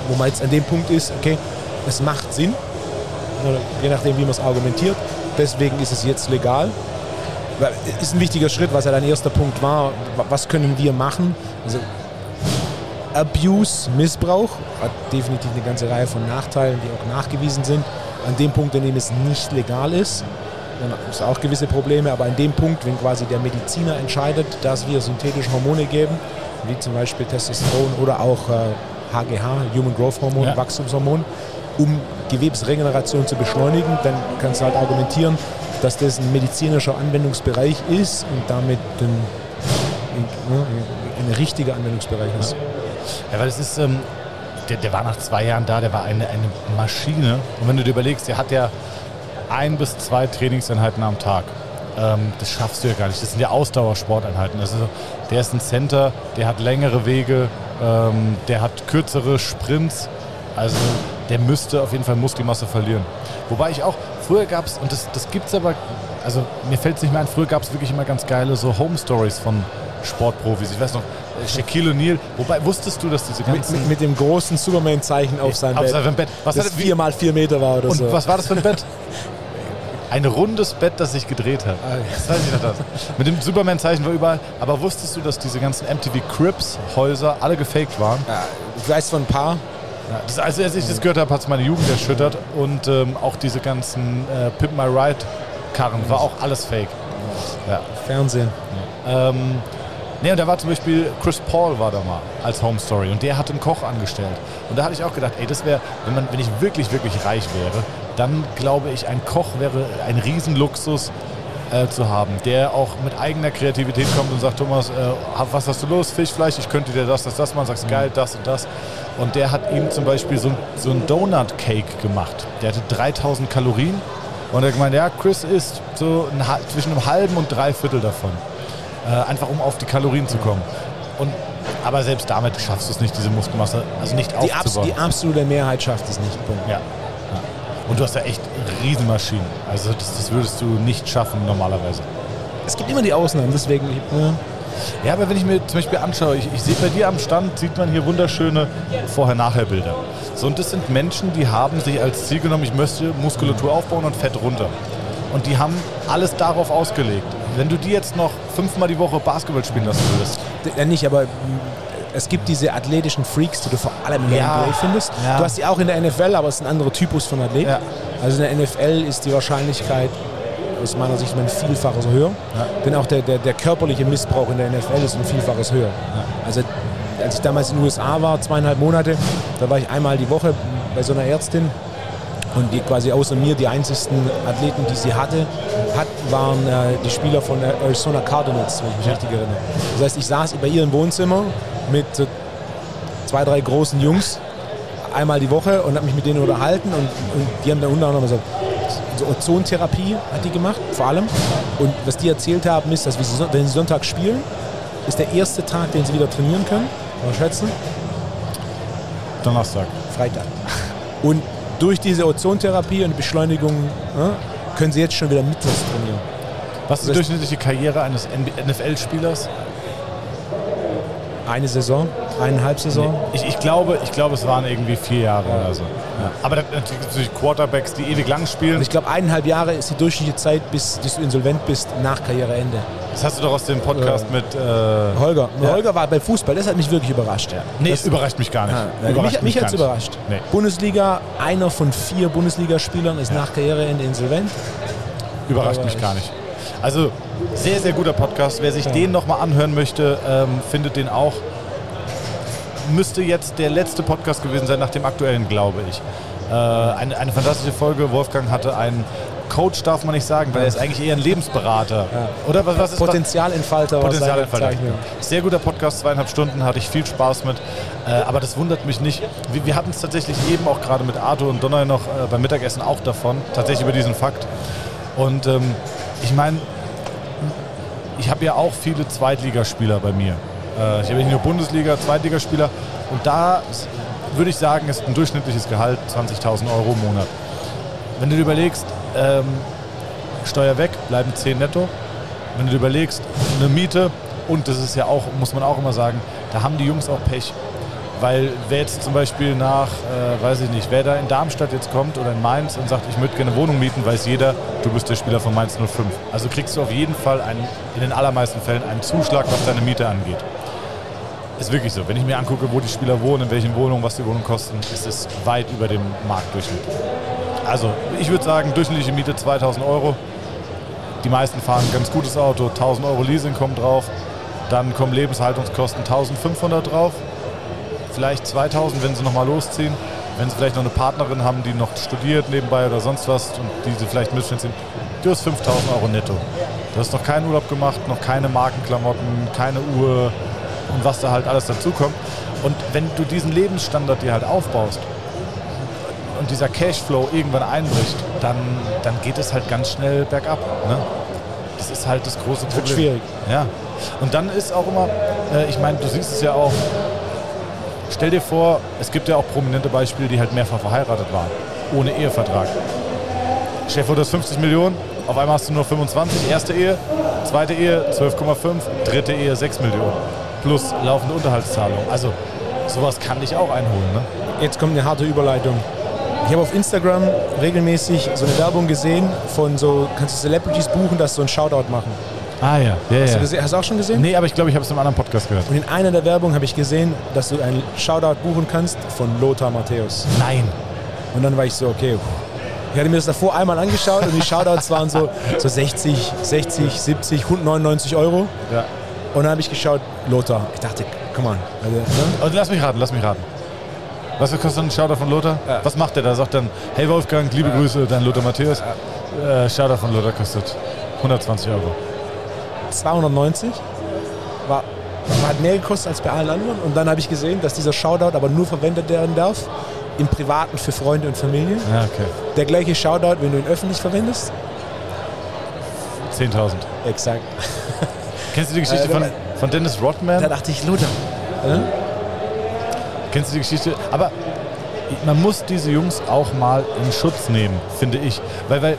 wo man jetzt an dem Punkt ist, okay, es macht Sinn, je nachdem, wie man es argumentiert, deswegen ist es jetzt legal. Weil, Ist ein wichtiger Schritt, was ja dein erster Punkt war. Wa- Was können wir machen? Also Abuse, Missbrauch hat definitiv eine ganze Reihe von Nachteilen, die auch nachgewiesen sind. An dem Punkt, in dem es nicht legal ist, dann gibt es auch gewisse Probleme, aber an dem Punkt, wenn quasi der Mediziner entscheidet, dass wir synthetische Hormone geben, wie zum Beispiel Testosteron oder auch äh, HGH, Human Growth Hormone, Ja. Wachstumshormon, um Gewebsregeneration zu beschleunigen, dann kannst du halt argumentieren, dass das ein medizinischer Anwendungsbereich ist und damit ein, ein, ne, ein richtiger Anwendungsbereich ist. Ja, weil es ist, ähm, der, der war nach zwei Jahren da, der war eine, eine Maschine. Und wenn du dir überlegst, der hat ja ein bis zwei Trainingseinheiten am Tag. ähm, das schaffst du ja gar nicht. Das sind ja Ausdauersporteinheiten. Also der ist ein Center, der hat längere Wege, ähm, der hat kürzere Sprints. Also der müsste auf jeden Fall Muskelmasse verlieren. Wobei ich auch, früher gab es, und das, das gibt es aber, also mir fällt es nicht mehr ein, früher gab es wirklich immer ganz geile so Home Stories von Sportprofis. Ich weiß noch, Shaquille O'Neal. Wobei, wusstest du, dass diese Mit, ganzen... mit, mit dem großen Superman-Zeichen auf seinem auf Bett. seinem Bett. Was das vier mal vier Meter war oder Und so. was war das für ein Bett? *laughs* Ein rundes Bett, das sich gedreht hat. Ah, ja. Das weiß ich noch das. Mit dem Superman-Zeichen war überall. Aber wusstest du, dass diese ganzen MTV Crips-Häuser alle gefaked waren? Ja, ich weiß von ein paar. Ja, das, also als ich das gehört habe, hat es meine Jugend erschüttert. Und ähm, auch diese ganzen äh, Pimp My Ride-Karren war auch alles fake. Ja. Fernsehen. Ähm, nee, und da war zum Beispiel Chris Paul war da mal als Home Story und der hat einen Koch angestellt. Und da hatte ich auch gedacht, ey, das wäre, wenn wenn ich wirklich, wirklich reich wäre, dann glaube ich, ein Koch wäre ein Riesenluxus äh, zu haben, der auch mit eigener Kreativität kommt und sagt, Thomas, äh, was hast du los? Fisch, Fleisch, ich könnte dir das, das, das machen, sagst geil, das und das. Und der hat ihm zum Beispiel so, so einen Donut-Cake gemacht. Der hatte 3000 Kalorien und er hat gemeint, ja, Chris isst so ein, zwischen einem halben und drei Viertel davon. Äh, einfach um auf die Kalorien zu kommen. Und, aber selbst damit schaffst du es nicht, diese Muskelmasse, also nicht Die, abs aufzubauen. die absolute Mehrheit schafft es nicht. Punkt. ja. ja. Und du hast ja echt Riesenmaschinen. Also das, das würdest du nicht schaffen normalerweise. Es gibt immer die Ausnahmen, deswegen. Ja. Ja, aber wenn ich mir zum Beispiel anschaue, ich, ich sehe bei dir am Stand, sieht man hier wunderschöne Vorher-Nachher-Bilder. So, und das sind Menschen, die haben sich als Ziel genommen, ich möchte Muskulatur aufbauen und Fett runter. Und die haben alles darauf ausgelegt. Wenn du die jetzt noch fünfmal die Woche Basketball spielen lassen würdest, Ja, nicht, aber mm, es gibt diese athletischen Freaks, die du vor allem in der Ja. NBA findest. Ja. Du hast die auch in der NFL, aber es ist ein anderer Typus von Athlet. Ja. Also in der NFL ist die Wahrscheinlichkeit aus meiner Sicht ein Vielfaches höher. Denn auch der, der, der körperliche Missbrauch in der NFL ist ein Vielfaches höher. Also als ich damals in den USA war, zweieinhalb Monate, da war ich einmal die Woche bei so einer Ärztin und die quasi außer mir die einzigsten Athleten, die sie hatte, hat, waren äh, die Spieler von Arizona Cardinals, wenn ich mich richtig erinnere. Das heißt, ich saß bei ihr im Wohnzimmer mit äh, zwei, drei großen Jungs einmal die Woche und habe mich mit denen unterhalten und, und die haben dann unter anderem gesagt, so Ozontherapie hat die gemacht, vor allem. Und was die erzählt haben, ist, dass wenn sie, wenn sie Sonntag spielen, ist der erste Tag, den sie wieder trainieren können. Mal schätzen. Donnerstag. Freitag. Und durch diese Ozontherapie und Beschleunigung ja, können sie jetzt schon wieder mittwochs trainieren. Was ist die durchschnittliche Karriere eines NFL-Spielers? Eine Saison, eineinhalb Saison. Ich, ich, glaube, ich glaube, es waren irgendwie vier Jahre oder so. Aber da- natürlich gibt es natürlich Quarterbacks, die ewig lang spielen. Und ich glaube, eineinhalb Jahre ist die durchschnittliche Zeit, bis, bis du insolvent bist, nach Karriereende. Das hast du doch aus dem Podcast mit. Äh, Holger. Ja. Holger war bei Fußball, das hat mich wirklich überrascht. nee, das, überrascht mich gar nicht. Ja, Überrascht mich mich hat es überrascht. Nee. Bundesliga, einer von vier Bundesligaspielern ist nach Karriereende insolvent. Überrascht Aber mich ich- gar nicht. Also, sehr, sehr guter Podcast. Wer sich den nochmal anhören möchte, ähm, findet den auch. Müsste jetzt der letzte Podcast gewesen sein nach dem aktuellen, glaube ich. Äh, eine, eine fantastische Folge. Wolfgang hatte einen Coach, darf man nicht sagen, weil er ist eigentlich eher ein Lebensberater. Oder was, was ist Potenzialentfalter Potenzialentfalter. Bezeichnung. Sehr guter Podcast, zweieinhalb Stunden, hatte ich viel Spaß mit. Äh, aber das wundert mich nicht. Wir, wir hatten es tatsächlich eben auch gerade mit Arthur und Donner noch äh, beim Mittagessen auch davon, tatsächlich über diesen Fakt. Und ähm, ich meine, ich habe ja auch viele Zweitligaspieler bei mir. Äh, ich habe nicht nur Bundesliga, Zweitligaspieler. Und da würde ich sagen, ist ein durchschnittliches Gehalt 20.000 Euro im Monat. Wenn du dir überlegst, ähm, Steuer weg, bleiben 10 netto. Wenn du dir überlegst, eine Miete, und das ist ja auch, muss man auch immer sagen, da haben die Jungs auch Pech. Weil wer jetzt zum Beispiel nach, äh, weiß ich nicht, wer da in Darmstadt jetzt kommt oder in Mainz und sagt, ich möchte gerne eine Wohnung mieten, weiß jeder, du bist der Spieler von Mainz 05. Also kriegst du auf jeden Fall einen, in den allermeisten Fällen einen Zuschlag, was deine Miete angeht. Ist wirklich so. Wenn ich mir angucke, wo die Spieler wohnen, in welchen Wohnungen, was die Wohnungen kosten, ist es weit über dem Marktdurchschnitt. Also ich würde sagen, durchschnittliche Miete 2000 Euro. Die meisten fahren ein ganz gutes Auto, 1000 Euro Leasing kommt drauf. Dann kommen Lebenshaltungskosten 1500 drauf. Vielleicht 2000, wenn sie nochmal losziehen. Wenn sie vielleicht noch eine Partnerin haben, die noch studiert nebenbei oder sonst was und die sie vielleicht mitfinanzieren. Du hast 5000 Euro netto. Du hast noch keinen Urlaub gemacht, noch keine Markenklamotten, keine Uhr und was da halt alles dazukommt. Und wenn du diesen Lebensstandard dir halt aufbaust und dieser Cashflow irgendwann einbricht, dann, dann geht es halt ganz schnell bergab. Ne? Das ist halt das große Das wird Problem. schwierig. Ja. Und dann ist auch immer, äh, ich meine, du siehst es ja auch, stell dir vor, es gibt ja auch prominente Beispiele, die halt mehrfach verheiratet waren, ohne Ehevertrag. Stell dir vor, du hast 50 Millionen, auf einmal hast du nur 25, erste Ehe, zweite Ehe 12,5, dritte Ehe 6 Millionen. Plus laufende Unterhaltszahlung. Also sowas kann dich auch einholen, ne? Jetzt kommt eine harte Überleitung. Ich habe auf Instagram regelmäßig so eine Werbung gesehen von so, kannst du Celebrities buchen, dass so einen Shoutout machen. Ah ja, ja, Hast, ja. du, gesehen, hast du auch schon gesehen? Nee, aber ich glaube, ich habe es in einem anderen Podcast gehört. Und in einer der Werbung habe ich gesehen, dass du einen Shoutout buchen kannst von Lothar Matthäus. Nein. Und dann war ich so, okay. Ich hatte mir das davor einmal angeschaut und die Shoutouts waren so, so 60, 60, 70, 199 Euro. Ja. Und dann habe ich geschaut, Lothar. Ich dachte, come on. Also, ne? Und lass mich raten, lass mich raten. Was kostet ein Shoutout von Lothar? Ja. Was macht der da? Sagt dann, hey Wolfgang, liebe Grüße, dein Lothar Matthäus. Äh, Shoutout von Lothar kostet 120 Euro. 290. War, hat mehr gekostet als bei allen anderen. Und dann habe ich gesehen, dass dieser Shoutout aber nur verwendet werden darf im Privaten für Freunde und Familie. Ja, okay. Der gleiche Shoutout, wenn du ihn öffentlich verwendest. 10.000. Exakt. Kennst du die Geschichte Äh, von, von Dennis Da Rodman? dachte ich, Lothar. Äh? Kennst du die Geschichte? Aber man muss diese Jungs auch mal in Schutz nehmen, finde ich. Weil, weil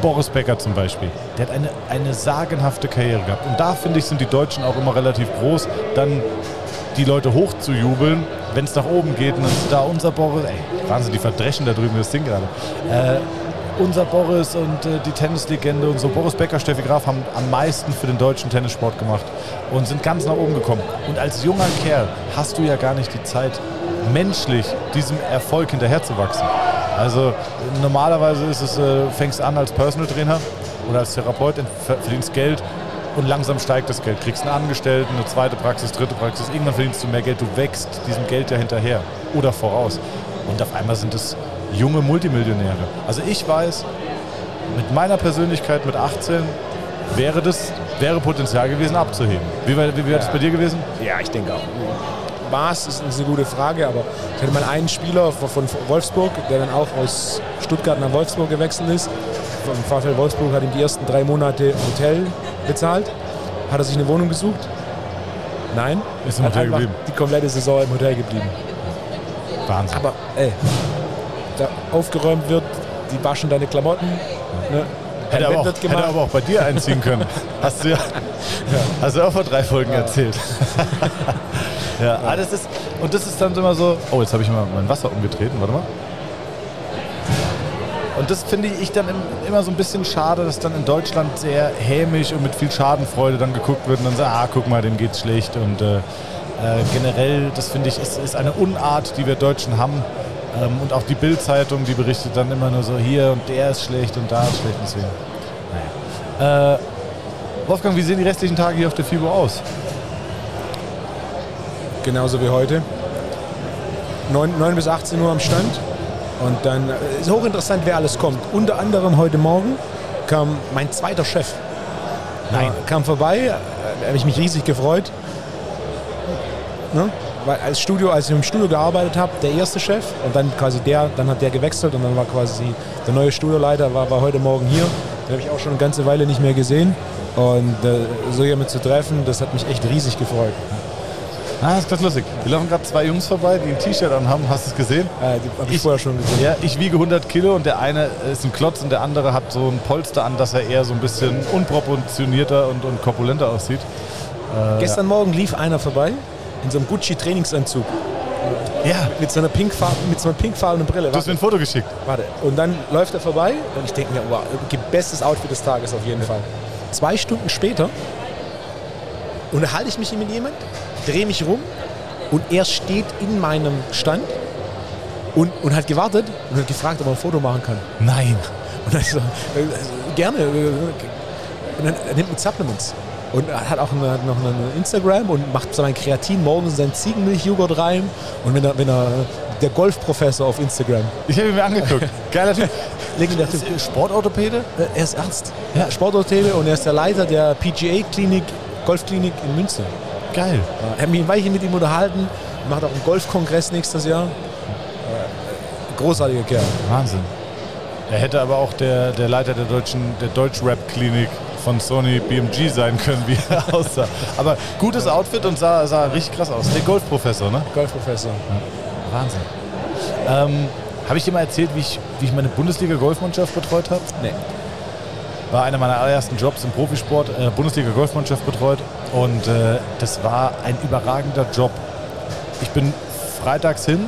Boris Becker zum Beispiel, der hat eine, eine sagenhafte Karriere gehabt. Und da, finde ich, sind die Deutschen auch immer relativ groß, dann die Leute hochzujubeln, wenn es nach oben geht. Und dann ist da unser Boris, ey, Wahnsinn, die verdreschen da drüben das Ding gerade. Äh, unser Boris und äh, die Tennislegende und so. Boris Becker, Steffi Graf haben am meisten für den deutschen Tennissport gemacht und sind ganz nach oben gekommen. Und als junger Kerl hast du ja gar nicht die Zeit, menschlich diesem Erfolg hinterherzuwachsen. Also normalerweise ist es, äh, fängst an als Personal Trainer oder als Therapeut, ver- verdienst Geld und langsam steigt das Geld. Kriegst einen Angestellten, eine zweite Praxis, dritte Praxis. Irgendwann verdienst du mehr Geld. Du wächst diesem Geld ja hinterher oder voraus. Und auf einmal sind es junge Multimillionäre. Also ich weiß, mit meiner Persönlichkeit mit 18 wäre das wäre Potenzial gewesen abzuheben. Wie, war- wie wäre das bei dir gewesen? Ja, ich denke auch. Maß ist ist eine gute Frage, aber ich hatte mal einen Spieler von Wolfsburg, der dann auch aus Stuttgart nach Wolfsburg gewechselt ist. Vom VfL Wolfsburg hat ihm die ersten drei Monate Hotel bezahlt. Hat er sich eine Wohnung gesucht? Nein. Ist im Hotel geblieben. Die komplette Saison im Hotel geblieben. Wahnsinn. Aber ey, da aufgeräumt wird, die waschen deine Klamotten. Ne? Hätte aber, auch, hätte aber auch bei dir einziehen können. *laughs* Hast du ja, hast du auch vor drei Folgen erzählt. *laughs* ja, ah, das ist, und das ist dann immer so. Oh, jetzt habe ich mal mein Wasser umgetreten. Warte mal. Und das finde ich dann im- immer so ein bisschen schade, dass dann in Deutschland sehr hämisch und mit viel Schadenfreude dann geguckt wird und dann sagt, ah, guck mal, dem geht's schlecht. Und äh, äh, generell, das finde ich, ist, ist eine Unart, die wir Deutschen haben. Ähm, und auch die Bild-Zeitung, die berichtet dann immer nur so, hier und der ist schlecht und da ist schlecht. Deswegen. Naja. Äh, Wolfgang, wie sehen die restlichen Tage hier auf der FIBO aus? Genauso wie heute. 9, 9 bis 18 Uhr am Stand. Und dann äh, ist hochinteressant, wer alles kommt. Unter anderem heute Morgen kam mein zweiter Chef. Nein. Ja, kam vorbei, äh, da habe ich mich riesig gefreut. Ne? Als Studio, als ich im Studio gearbeitet habe, der erste Chef und dann quasi der, dann hat der gewechselt und dann war quasi der neue Studioleiter war, war heute Morgen hier. Den habe ich auch schon eine ganze Weile nicht mehr gesehen. Und äh, so jemanden zu treffen, das hat mich echt riesig gefreut. Ah, das ist ganz lustig. Hier laufen gerade zwei Jungs vorbei, die ein T-Shirt anhaben. Hast du es gesehen? Äh, die habe ich, Ich- vorher schon gesehen. Ja, ich wiege 100 Kilo und der eine ist ein Klotz und der andere hat so ein Polster an, dass er eher so ein bisschen unproportionierter und, und korpulenter aussieht. Gestern Morgen lief einer vorbei in so einem Gucci-Trainingsanzug Ja, mit so einer pinkfarben, mit so einer pinkfarbenen Brille. du hast mir ein Foto geschickt. Warte. Und dann läuft er vorbei und ich denke mir, wow, bestes Outfit des Tages auf jeden Fall. Zwei Stunden später unterhalte ich mich mit jemand, drehe mich rum und er steht in meinem Stand und, und hat gewartet und hat gefragt, ob er ein Foto machen kann. Nein. Und dann ich so, äh, gerne. äh, Und dann nimmt mit Supplements. Und er hat auch eine, noch eine Instagram und macht sein Kreatin morgens seinen Ziegenmilchjoghurt rein. Und wenn er, wenn er der Golfprofessor auf Instagram. Ich habe ihn mir angeguckt. *laughs* Geiler Typ. Legendär Typ. Sportorthopäde? Äh, Er ist Arzt. Ja, Sportorthopede und er ist der Leiter der PGA-Klinik, Golfklinik in Münster. Geil. Ich habe mich ein Weilchen mit ihm unterhalten, macht auch einen Golfkongress nächstes Jahr. Äh, Großartiger Kerl. Wahnsinn. Er hätte aber auch der, der Leiter der deutschen der Deutsch-Rap-Klinik von Sony BMG sein können, wie er *laughs* aussah. Aber gutes Outfit und sah, sah richtig krass aus. Der Golfprofessor, ne? Golfprofessor. Wahnsinn. Ähm, habe ich dir mal erzählt, wie ich, wie ich meine Bundesliga-Golfmannschaft betreut habe? Nee. War einer meiner allerersten Jobs im Profisport, äh, Bundesliga-Golfmannschaft betreut. Und äh, das war ein überragender Job. Ich bin freitags hin,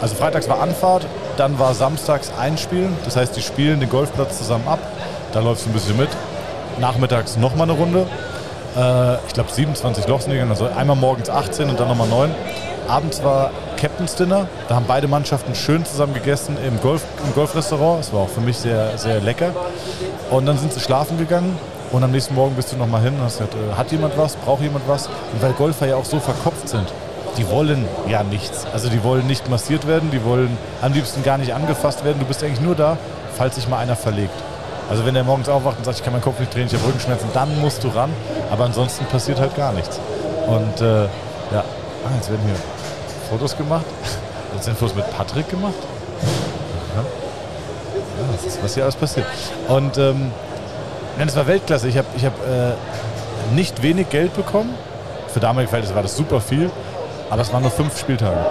also freitags war Anfahrt, dann war samstags Einspielen. Das heißt, die spielen den Golfplatz zusammen ab. Da läufst du ein bisschen mit. Nachmittags nochmal eine Runde. Äh, ich glaube 27 Lochs sind gegangen, also einmal morgens 18 und dann nochmal 9. Abends war Captain's Dinner. Da haben beide Mannschaften schön zusammen gegessen im, Golf, im Golfrestaurant. Das war auch für mich sehr, sehr lecker. Und dann sind sie schlafen gegangen. Und am nächsten Morgen bist du nochmal hin und hast gesagt, äh, hat jemand was, braucht jemand was? Und weil Golfer ja auch so verkopft sind, die wollen ja nichts. Also die wollen nicht massiert werden, die wollen am liebsten gar nicht angefasst werden. Du bist eigentlich nur da, falls sich mal einer verlegt. Also wenn der morgens aufwacht und sagt, ich kann meinen Kopf nicht drehen, ich habe Rückenschmerzen, dann musst du ran. Aber ansonsten passiert halt gar nichts. Und äh, ja, ah, jetzt werden hier Fotos gemacht. *laughs* Jetzt sind Fotos mit Patrick gemacht. Ja. Ja, das ist, was hier alles passiert. Und ähm, nein, es war Weltklasse. Ich habe ich hab, äh, nicht wenig Geld bekommen. Für damalige Verhältnisse war das super viel. Aber es waren nur fünf Spieltage.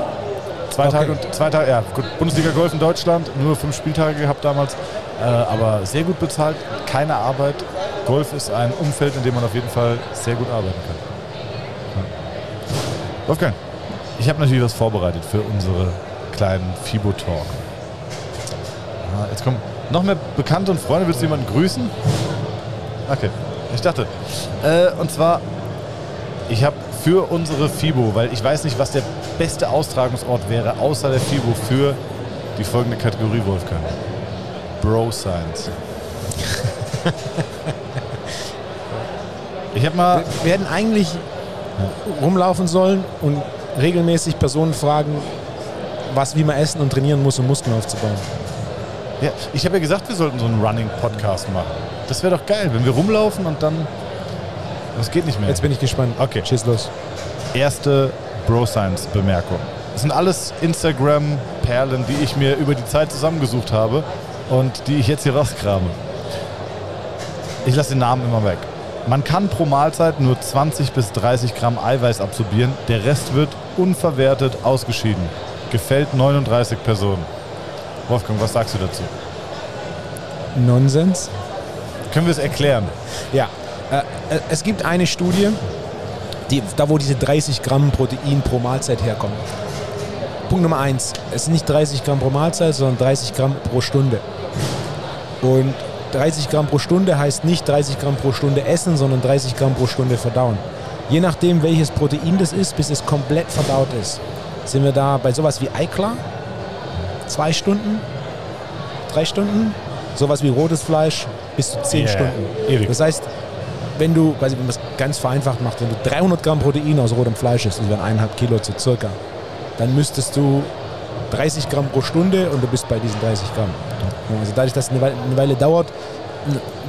Zwei Okay. Tage und zwei Tage, ja, gut, Bundesliga Golf in Deutschland, nur fünf Spieltage gehabt damals. Äh, aber sehr gut bezahlt, keine Arbeit. Golf ist ein Umfeld, in dem man auf jeden Fall sehr gut arbeiten kann. Ja. Wolfgang, ich habe natürlich was vorbereitet für unsere kleinen FIBO-Talk. Ah, Jetzt kommen noch mehr Bekannte und Freunde. Willst du jemanden grüßen? Okay, ich dachte. Äh, und zwar, ich habe für unsere FIBO, weil ich weiß nicht, was der beste Austragungsort wäre, außer der FIBO für die folgende Kategorie, Wolfgang. Bro Science. *laughs* ich habe mal. Wir hätten eigentlich rumlaufen sollen und regelmäßig Personen fragen, was, wie man essen und trainieren muss, um Muskeln aufzubauen. Ja, ich habe ja gesagt, wir sollten so einen Running-Podcast machen. Das wäre doch geil, wenn wir rumlaufen und dann. Das geht nicht mehr. Jetzt bin ich gespannt. Okay. Schieß los. erste Bro Science Bemerkung. Das sind alles Instagram-Perlen, die ich mir über die Zeit zusammengesucht habe und die ich jetzt hier rauskrame. Ich lasse den Namen immer weg. Man kann pro Mahlzeit nur 20 bis 30 Gramm Eiweiß absorbieren. Der Rest wird unverwertet ausgeschieden. Gefällt 39 Personen. Wolfgang, was sagst du dazu? Nonsens. Können wir es erklären? Ja, äh, äh, es gibt eine Studie, die, da wo diese 30 Gramm Protein pro Mahlzeit herkommen. Punkt Nummer eins, es sind nicht 30 Gramm pro Mahlzeit, sondern 30 Gramm pro Stunde. Und 30 Gramm pro Stunde heißt nicht 30 Gramm pro Stunde essen, sondern 30 Gramm pro Stunde verdauen. Je nachdem, welches Protein das ist, bis es komplett verdaut ist, sind wir da bei sowas wie Eiklar, zwei Stunden, drei Stunden, sowas wie rotes Fleisch bis zu zehn Yeah, Stunden. ewig. Das heißt, wenn du, quasi, wenn man es ganz vereinfacht macht, wenn du 300 Gramm Protein aus rotem Fleisch isst, das wären eineinhalb Kilo zu circa, dann müsstest du 30 Gramm pro Stunde und du bist bei diesen 30 Gramm. Also dadurch, dass es eine Weile, eine Weile dauert,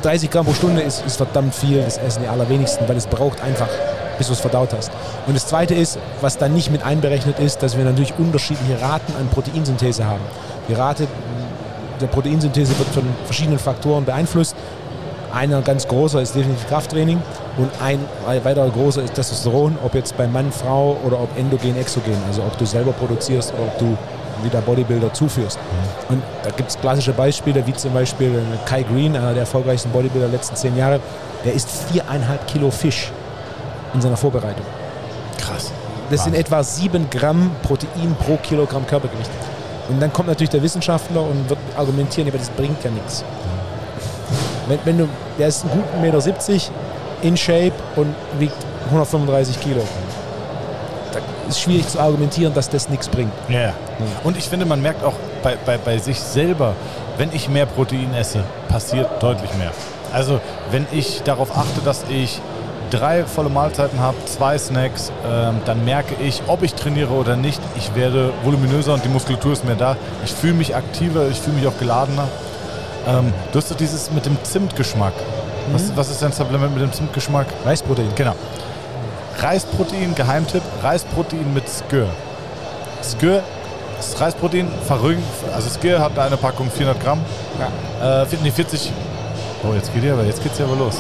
30 Gramm pro Stunde ist, ist verdammt viel, das essen die allerwenigsten, weil es braucht einfach, bis du es verdaut hast. Und das Zweite ist, was da nicht mit einberechnet ist, dass wir natürlich unterschiedliche Raten an Proteinsynthese haben. Die Rate der Proteinsynthese wird von verschiedenen Faktoren beeinflusst. Einer ganz großer ist definitiv Krafttraining und ein weiterer großer ist Testosteron, ob jetzt bei Mann, Frau oder ob endogen, exogen, also ob du selber produzierst oder ob du wie der Bodybuilder zuführst. Und da gibt es klassische Beispiele, wie zum Beispiel Kai Green, einer der erfolgreichsten Bodybuilder der letzten zehn Jahre, der isst viereinhalb Kilo Fisch in seiner Vorbereitung. Krass. Das sind Wahnsinn. etwa 7 Gramm Protein pro Kilogramm Körpergewicht. Und dann kommt natürlich der Wissenschaftler und wird argumentieren, aber das bringt ja nichts. Wenn, wenn du, der ist einen guten Meter 70 in Shape und wiegt 135 Kilo. Da ist schwierig zu argumentieren, dass das nichts bringt. Ja. Und ich finde, man merkt auch bei, bei, bei sich selber, wenn ich mehr Protein esse, passiert deutlich mehr. Also wenn ich darauf achte, dass ich drei volle Mahlzeiten habe, zwei Snacks, ähm, dann merke ich, ob ich trainiere oder nicht, ich werde voluminöser und die Muskulatur ist mehr da. Ich fühle mich aktiver, ich fühle mich auch geladener. Ähm, du hast doch dieses mit dem Zimtgeschmack. Was, was ist dein Supplement mit dem Zimtgeschmack? Reisprotein. Genau. Reisprotein, Geheimtipp, Reisprotein mit Skür. Skür Das Reisprotein verrückt. Also Skill hat eine Packung 400 Gramm. Ja. Äh, nee, 40. Oh, jetzt geht ja aber, jetzt geht's ja aber los.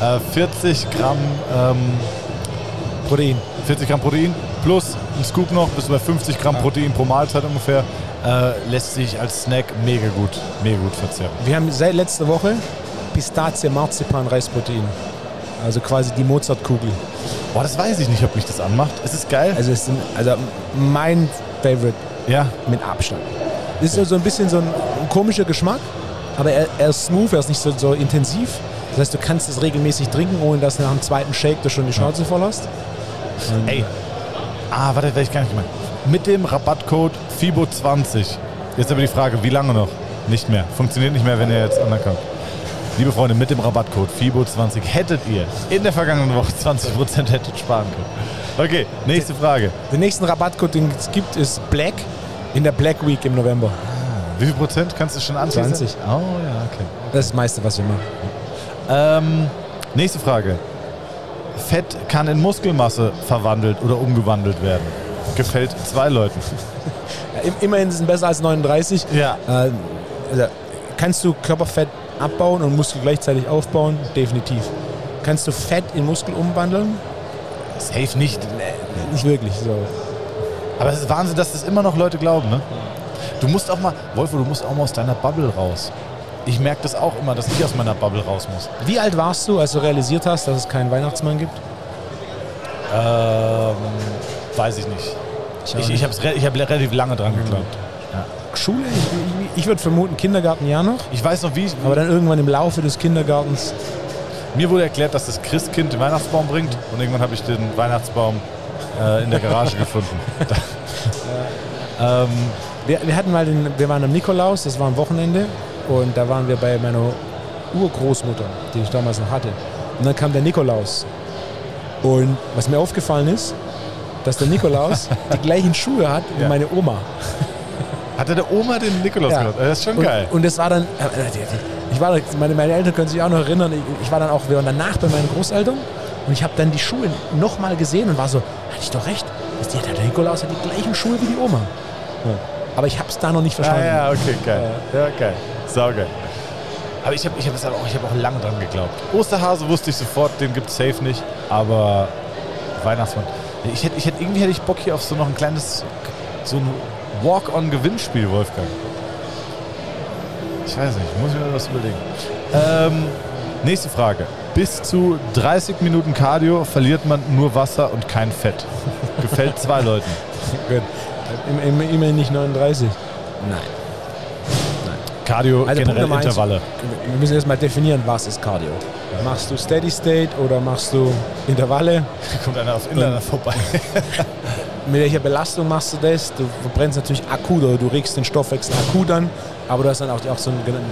Äh, 40 Gramm, ähm, Protein. 40 Gramm Protein plus ein Scoop noch, bis bei 50 Gramm Protein pro Mahlzeit ungefähr. Äh, lässt sich als Snack mega gut, mega gut verzehren. Wir haben seit letzter Woche Pistazie, Marzipan, Reisprotein. Also quasi die Mozartkugel. Boah, das weiß ich nicht, ob mich das anmacht. Es ist geil. Also, es ist also mein Favorite ja, mit Abstand. Das ist so ein bisschen so ein, komischer Geschmack, aber er, er ist smooth, er ist nicht so, so intensiv. Das heißt, du kannst es regelmäßig trinken, ohne dass nach dem zweiten Shake du schon die Schnauze voll hast. ey. Ah, warte, werde ich gar nicht gemeint. Mit dem Rabattcode FIBO20. Jetzt aber die Frage, wie lange noch? Nicht mehr. Funktioniert nicht mehr, wenn ihr jetzt anerkannt. Liebe Freunde, mit dem Rabattcode FIBO20 hättet ihr in der vergangenen Woche 20% hättet sparen können. Okay, nächste Frage. Den nächsten Rabattcode, den es gibt, ist Black in der Black Week im November. Wie viel Prozent kannst du schon anteasern? 20. Oh ja, okay. Das ist das meiste, was wir machen. Ähm, nächste Frage. Fett kann in Muskelmasse verwandelt oder umgewandelt werden. Gefällt zwei Leuten. Ja, im- immerhin sind besser als 39. Ja. Äh, also, kannst du Körperfett abbauen und Muskel gleichzeitig aufbauen? Definitiv. Kannst du Fett in Muskel umwandeln? Safe nicht. Nicht wirklich. So. Aber es ist Wahnsinn, dass das immer noch Leute glauben, ne? Du musst auch mal, Wolfo, du musst auch mal aus deiner Bubble raus. Ich merke das auch immer, dass ich aus meiner Bubble raus muss. Wie alt warst du, als du realisiert hast, dass es keinen Weihnachtsmann gibt? Ähm, weiß ich nicht. Ich, ich habe hab relativ lange dran geglaubt. Schule? Ich, ich, ich würde vermuten, Kindergarten ja noch. Ich weiß noch, wie ich, Aber dann irgendwann im Laufe des Kindergartens. mir wurde erklärt, dass das Christkind den Weihnachtsbaum bringt und irgendwann habe ich den Weihnachtsbaum äh, in der Garage *laughs* gefunden. *laughs* ähm, Wir, wir hatten mal den, wir waren am Nikolaus, das war am Wochenende. Und da waren wir bei meiner Urgroßmutter, die ich damals noch hatte. Und dann kam der Nikolaus. Und was mir aufgefallen ist, dass der Nikolaus *laughs* die gleichen Schuhe hat wie Ja. meine Oma. hatte der Oma den Nikolaus Ja. gemacht? Das ist schon Und, geil. und das war dann, äh, äh, ich war, meine, meine Eltern können sich auch noch erinnern, ich, ich war dann auch, wir waren danach bei meinen Großeltern und ich habe dann die Schuhe nochmal gesehen und war so, hatte ich doch recht, der, der Nikolaus hat die gleichen Schuhe wie die Oma. Ja. Aber ich habe es da noch nicht Ah, verstanden. ja, okay, geil. Ja, geil. Saugeil. Aber ich habe ich hab es aber auch, ich hab auch lange dran geglaubt. Osterhase wusste ich sofort, den gibt es safe nicht. Aber Weihnachtsmann. Ich hätte, ich hätte, irgendwie hätte ich Bock hier auf so noch ein kleines, so ein Walk-on-Gewinnspiel, Wolfgang. Ich weiß nicht, muss ich mir was überlegen. Ähm, nächste Frage. Bis zu 30 Minuten Cardio verliert man nur Wasser und kein Fett. *laughs* Gefällt zwei Leuten. Gut. Immerhin nicht 39. Nein. Cardio Also generell Nummer eins. Intervalle. Wir müssen erstmal definieren, was ist Cardio. Machst du Steady State oder machst du Intervalle? *laughs* Kommt einer auf Inliner vorbei. *laughs* Mit welcher Belastung machst du das? Du verbrennst natürlich akut oder du regst den Stoffwechsel akut an, aber du hast dann auch, auch so einen genannten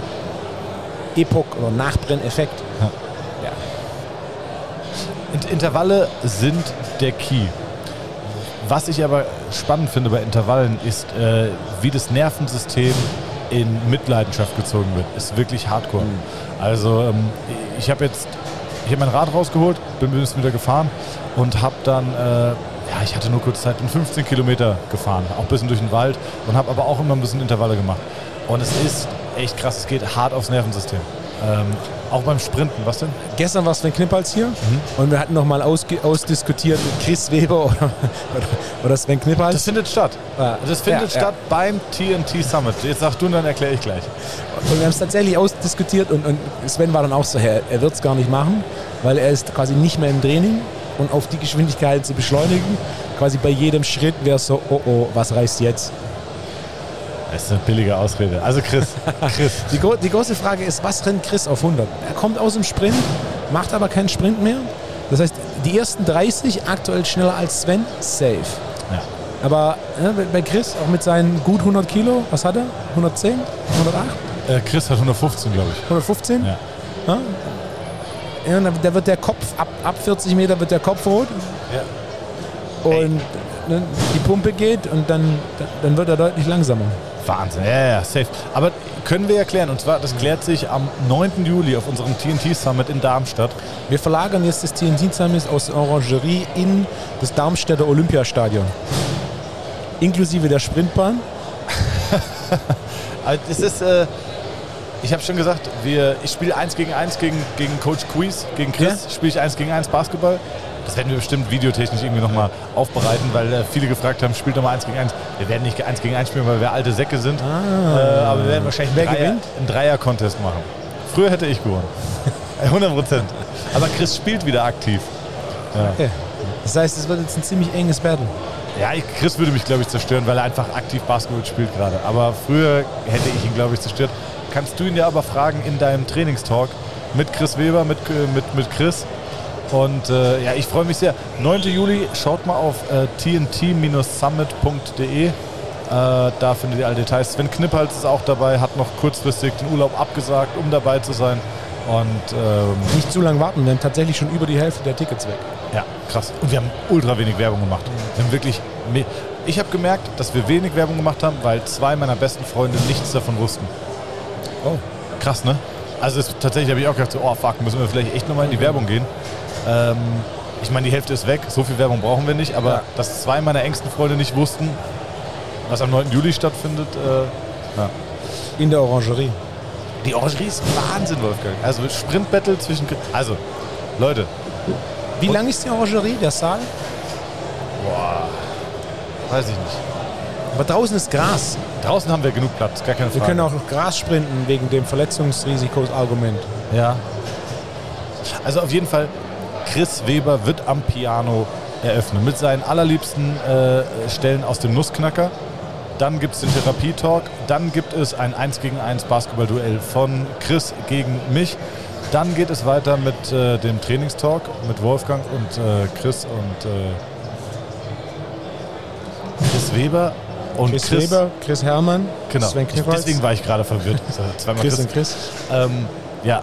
Epoch- oder Nachbrenneffekt. Int- Intervalle sind der Key. Was ich aber spannend finde bei Intervallen ist, äh, wie das Nervensystem in Mitleidenschaft gezogen wird. Ist wirklich hardcore. Also ähm, ich habe jetzt, ich habe mein Rad rausgeholt, bin ein bisschen wieder gefahren und habe dann, äh, ja, ich hatte nur kurz Zeit, bin 15 Kilometer gefahren, auch ein bisschen durch den Wald und habe aber auch immer ein bisschen Intervalle gemacht. Und es ist echt krass, es geht hart aufs Nervensystem. Ähm, auch beim Sprinten, was denn? Gestern war Sven Knippals hier und wir hatten nochmal ausge- ausdiskutiert, Chris Weber oder, *laughs* oder, oder Sven Knippals. Das findet statt. Ja. Das findet Ja, statt beim TNT Summit. Jetzt sag du und dann erkläre ich gleich. Und wir haben es tatsächlich ausdiskutiert und, und Sven war dann auch so, er, er wird es gar nicht machen, weil er ist quasi nicht mehr im Training und auf die Geschwindigkeit zu beschleunigen. Quasi bei jedem Schritt wäre es so, oh oh, was reißt jetzt? Das ist eine billige Ausrede. Also Chris, *laughs* Chris. Die, gro die große Frage ist, was rennt Chris auf 100? Er kommt aus dem Sprint, macht aber keinen Sprint mehr. Das heißt, die ersten 30 aktuell schneller als Sven, safe. Ja. Aber ja, bei- bei Chris, auch mit seinen gut 100 Kilo, was hat er? 110? 108? Äh, Chris hat 115, glaube ich. 115? Ja. Ja? Ja, da- wird der Kopf, ab, ab 40 Meter wird der Kopf rot Ja. und ne, die Pumpe geht und dann, dann wird er deutlich langsamer. Wahnsinn. Ja, ja, safe. Aber können wir erklären, und zwar, das klärt sich am 9. Juli auf unserem TNT Summit in Darmstadt. Wir verlagern jetzt das TNT Summit aus der Orangerie in das Darmstädter Olympiastadion. Inklusive der Sprintbahn. *laughs* Es ist, äh, ich habe schon gesagt, wir, ich spiele 1 gegen 1 gegen, gegen Coach Quiz, gegen Chris, Ja. spiele ich 1 gegen 1 Basketball. Das werden wir bestimmt videotechnisch irgendwie nochmal aufbereiten, weil äh, viele gefragt haben, spielt nochmal 1 gegen 1. Wir werden nicht 1 gegen 1 spielen, weil wir alte Säcke sind. Ah. Äh, aber wir werden wahrscheinlich Wer einen Dreier-Contest machen. Früher hätte ich gewonnen. *laughs* 100 Prozent. Aber Chris spielt wieder aktiv. Okay. Das heißt, es wird jetzt ein ziemlich enges Battle. Ja, ich, Chris würde mich, glaube ich, zerstören, weil er einfach aktiv Basketball spielt gerade. Aber früher hätte ich ihn, glaube ich, zerstört. Kannst du ihn ja aber fragen in deinem Trainingstalk mit Chris Weber, mit, äh, mit, mit Chris. Und äh, ja, ich freue mich sehr. 9. Juli, schaut mal auf äh, tnt-summit.de. Äh, da findet ihr alle Details. Sven Knippals ist auch dabei, hat noch kurzfristig den Urlaub abgesagt, um dabei zu sein. Und ähm, Nicht zu lange warten, haben tatsächlich schon über die Hälfte der Tickets weg. ja, krass. Und wir haben ultra wenig Werbung gemacht. Wir haben wirklich. Ich habe gemerkt, dass wir wenig Werbung gemacht haben, weil zwei meiner besten Freunde nichts davon wussten. Oh. Krass, ne? Also es, tatsächlich habe ich auch gedacht, so, oh fuck, müssen wir vielleicht echt nochmal in die Werbung gehen. Ähm, ich meine, die Hälfte ist weg, so viel Werbung brauchen wir nicht, aber Ja. dass zwei meiner engsten Freunde nicht wussten, was am 9. Juli stattfindet, äh, ja. In der Orangerie. Die Orangerie ist Wahnsinn, Wolfgang. Also Sprintbattle zwischen... Also, Leute, Wie lang ist die Orangerie, der Saal? weiß ich nicht. Aber draußen ist Gras. Draußen haben wir genug Platz, gar keine Wir Frage. können auch noch Gras sprinten wegen dem Verletzungsrisikos-Argument. Ja. Also auf jeden Fall, Chris Weber wird am Piano eröffnen mit seinen allerliebsten äh, Stellen aus dem Nussknacker. Dann gibt es den Therapietalk. Dann gibt es ein 1 gegen 1 Basketballduell von Chris gegen mich. Dann geht es weiter mit äh, dem Trainingstalk mit Wolfgang und äh, Chris und äh, Chris Weber und Chris, Weber, Chris Herrmann, Genau. Sven deswegen war ich gerade verwirrt. So, zweimal Chris Chris. und Chris. Ähm, ja,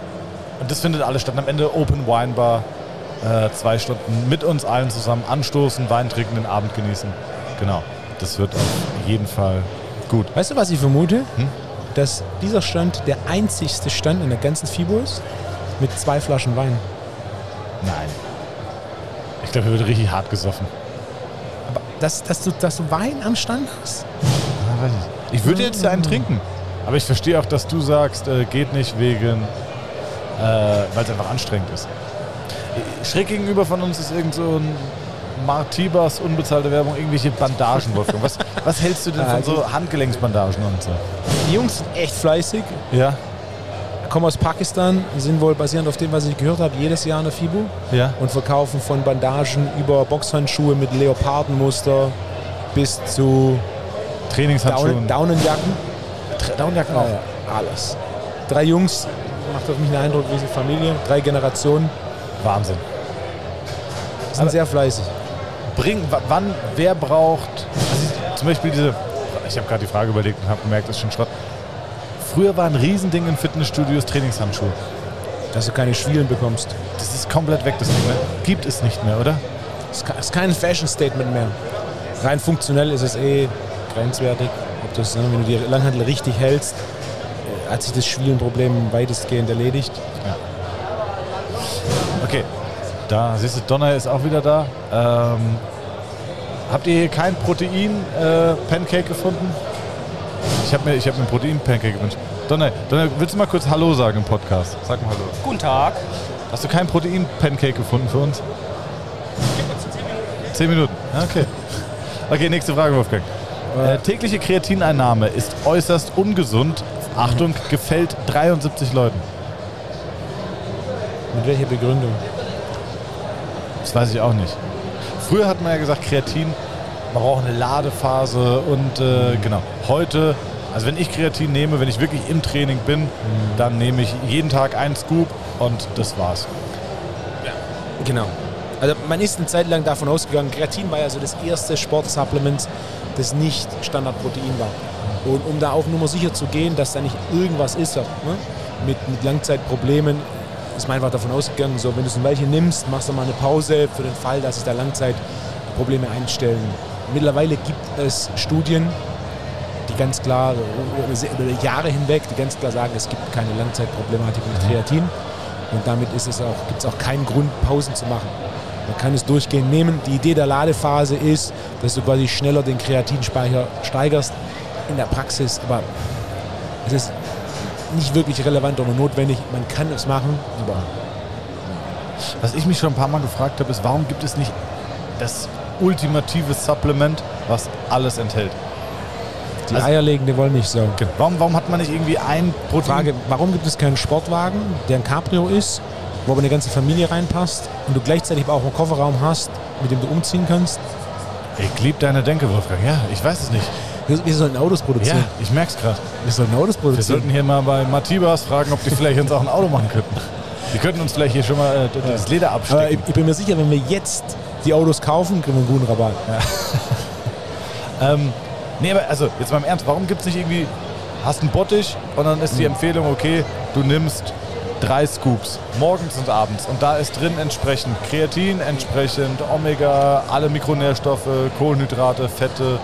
und das findet alles statt. Am Ende Open Wine Bar, äh, zwei Stunden mit uns allen zusammen anstoßen, Wein trinken, den Abend genießen. Genau, das wird auf jeden Fall gut. Weißt du, was ich vermute? Hm? Dass dieser Stand der einzigste Stand in der ganzen FIBO ist mit zwei Flaschen Wein. Nein. Ich glaube, er wird richtig hart gesoffen. Aber dass, dass, du, dass du Wein am Stand hast? Ja, weiß ich. ich würde jetzt ja einen trinken. Aber ich verstehe auch, dass du sagst, äh, geht nicht wegen, äh, weil es einfach anstrengend ist. Schräg gegenüber von uns ist irgend so ein Martibas, unbezahlte Werbung, irgendwelche Bandagen, Wolfgang. Was, was hältst du denn von so Handgelenksbandagen und so? Die Jungs sind echt fleißig, Ja, kommen aus Pakistan, sind wohl basierend auf dem, was ich gehört habe, jedes Jahr in der FIBO ja. und verkaufen von Bandagen über Boxhandschuhe mit Leopardenmuster bis zu Trainingshandschuhen. Down Daunenjacken. Tra- Downjacken Ja, auch. ja, alles. Drei Jungs, macht auf mich einen Eindruck wie eine Familie, drei Generationen, Wahnsinn. sind Aber- sehr fleißig. Bring, wa- wann, wer braucht, also zum Beispiel diese, ich habe gerade die Frage überlegt und habe gemerkt, das ist schon Schrott. Früher war ein Riesending in Fitnessstudios Trainingshandschuhe. Dass du keine Schwielen bekommst. Das ist komplett weg, das Ding. Ne? Gibt es nicht mehr, oder? Das ist ke- ist kein Fashion-Statement mehr. Rein funktionell ist es eh grenzwertig. Ob das, ne, wenn du die Langhantel richtig hältst, äh, hat sich das Schwielenproblem weitestgehend erledigt. Da siehst du, Donner ist auch wieder da. Ähm, habt ihr hier kein Protein-Pancake gefunden? Ich habe mir, ich hab mir ein Protein-Pancake gewünscht. Donner, Donner, willst du mal kurz Hallo sagen im Podcast? Sag mal Hallo. Guten Tag. Hast du kein Protein-Pancake gefunden für uns? Zehn Minuten. Ja, Okay. Okay, nächste Frage, Wolfgang. Äh, tägliche Kreatineinnahme ist äußerst ungesund. Achtung, gefällt 73 Leuten. Mit welcher Begründung? Das weiß ich auch nicht. Früher hat man ja gesagt, Kreatin, man braucht eine Ladephase und äh, genau. Heute, also wenn ich Kreatin nehme, wenn ich wirklich im Training bin, dann nehme ich jeden Tag einen Scoop und das war's. Genau. Also man ist eine Zeit lang davon ausgegangen, Kreatin war ja so das erste Sportsupplement, das nicht Standardprotein war. Und um da auf Nummer sicher zu gehen, dass da nicht irgendwas ist ne, mit, mit Langzeitproblemen, ist man einfach davon ausgegangen, so wenn du es ein Weilchen nimmst, machst du mal eine Pause für den Fall, dass sich da Langzeitprobleme einstellen. Mittlerweile gibt es Studien, die ganz klar über Jahre hinweg, die ganz klar sagen, es gibt keine Langzeitproblematik mit Kreatin. Und damit ist es auch, gibt es auch keinen Grund, Pausen zu machen. Man kann es durchgehend nehmen. Die Idee der Ladephase ist, dass du quasi schneller den Kreatinspeicher steigerst, in der Praxis, aber es ist nicht wirklich relevant oder notwendig. Man kann es machen, aber Was ich mich schon ein paar Mal gefragt habe, ist, warum gibt es nicht das ultimative Supplement, was alles enthält? die Also- eierlegende Wollmilchsau. Warum, warum hat man nicht irgendwie ein Protein? Frage, warum gibt es keinen Sportwagen, der ein Cabrio ist, wo aber eine ganze Familie reinpasst und du gleichzeitig aber auch einen Kofferraum hast, mit dem du umziehen kannst? Ich liebe deine Denke, Wolfgang. Ja, ich weiß es nicht. Wir, wir sollten Autos Ja, produzieren. ich merk's gerade. Wir sollten Autos Wir produzieren. sollten hier mal bei Matibas fragen, ob die vielleicht uns auch ein Auto machen könnten. Die könnten uns vielleicht hier schon mal äh, das Leder abstecken. ich, ich bin mir sicher, wenn wir jetzt die Autos kaufen, kriegen wir einen guten Rabatt. *laughs* Ähm, nee, aber also jetzt mal im Ernst, warum gibt es nicht irgendwie, hast einen Bottich und dann ist die Empfehlung, okay, du nimmst drei Scoops, morgens und abends. Und da ist drin entsprechend Kreatin, entsprechend Omega, alle Mikronährstoffe, Kohlenhydrate, Fette.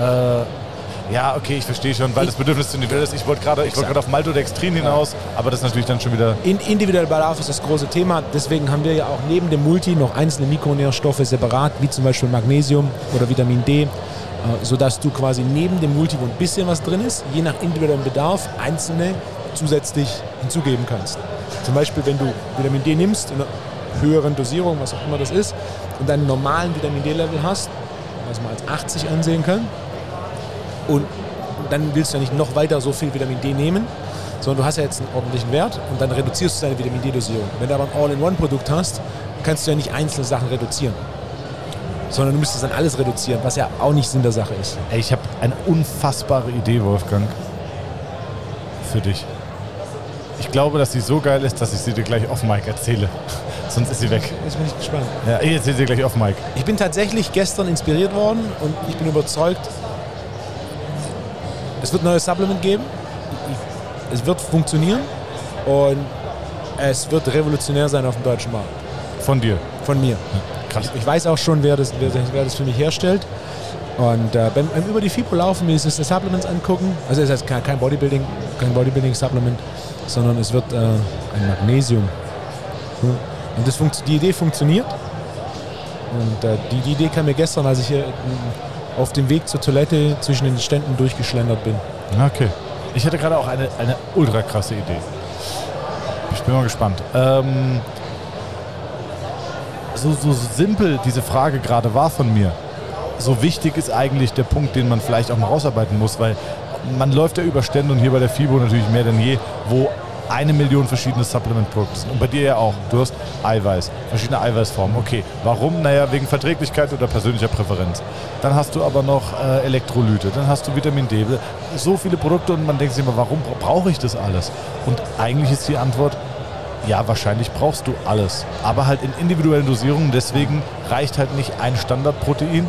Äh, ja, okay, ich verstehe schon, weil das Bedürfnis zu individuell ist. Ich wollte gerade gerade auf Maltodextrin hinaus, aber das ist natürlich dann schon wieder... In, individuell Bedarf ist das große Thema. Deswegen haben wir ja auch neben dem Multi noch einzelne Mikronährstoffe separat, wie zum Beispiel Magnesium oder Vitamin D, äh, sodass du quasi neben dem Multi, wo ein bisschen was drin ist, je nach individuellem Bedarf einzelne zusätzlich hinzugeben kannst. Zum Beispiel, wenn du Vitamin D nimmst, in einer höheren Dosierung, was auch immer das ist, und deinen normalen Vitamin D-Level hast, was man als 80 ansehen kann, und dann willst du ja nicht noch weiter so viel Vitamin D nehmen, sondern du hast ja jetzt einen ordentlichen Wert und dann reduzierst du deine Vitamin D-Dosierung. Wenn du aber ein All-in-One-Produkt hast, kannst du ja nicht einzelne Sachen reduzieren, sondern du müsstest dann alles reduzieren, was ja auch nicht Sinn der Sache ist. Ey, ich habe eine unfassbare Idee, Wolfgang, für dich. Ich glaube, dass sie so geil ist, dass ich sie dir gleich auf Mike erzähle. *laughs* Sonst ist sie weg. Jetzt bin ich gespannt. Ja, ich erzähle sie gleich auf Mike. Ich bin tatsächlich gestern inspiriert worden und ich bin überzeugt, es wird ein neues Supplement geben. Es wird funktionieren und es wird revolutionär sein auf dem deutschen Markt. Von dir. Von mir. Krass. Ich weiß auch schon, wer das, wer, wer das für mich herstellt. Und äh, beim, beim über die FIBO laufen, mir ist das Supplements angucken. Also es ist kein, kein Bodybuilding, kein Bodybuilding-Supplement, sondern es wird äh, ein Magnesium. Ja. Und das funkt, die Idee funktioniert. Und äh, die, die Idee kam mir gestern, als ich hier äh, auf dem Weg zur Toilette zwischen den Ständen durchgeschlendert bin. Okay. Ich hatte gerade auch eine, eine ultra krasse Idee. Ich bin mal gespannt. Ähm, so, so simpel diese Frage gerade war von mir. So wichtig ist eigentlich der Punkt, den man vielleicht auch mal rausarbeiten muss, weil man läuft ja über Stände und hier bei der FIBO natürlich mehr denn je, wo eine Million verschiedene Supplement-Produkte. Und bei dir ja auch. Du hast Eiweiß, verschiedene Eiweißformen. Okay, warum? Naja, wegen Verträglichkeit oder persönlicher Präferenz. Dann hast du aber noch äh, Elektrolyte, dann hast du Vitamin D. So viele Produkte und man denkt sich immer, warum bra- brauche ich das alles? Und eigentlich ist die Antwort, ja, wahrscheinlich brauchst du alles. Aber halt in individuellen Dosierungen. Deswegen reicht halt nicht ein Standardprotein,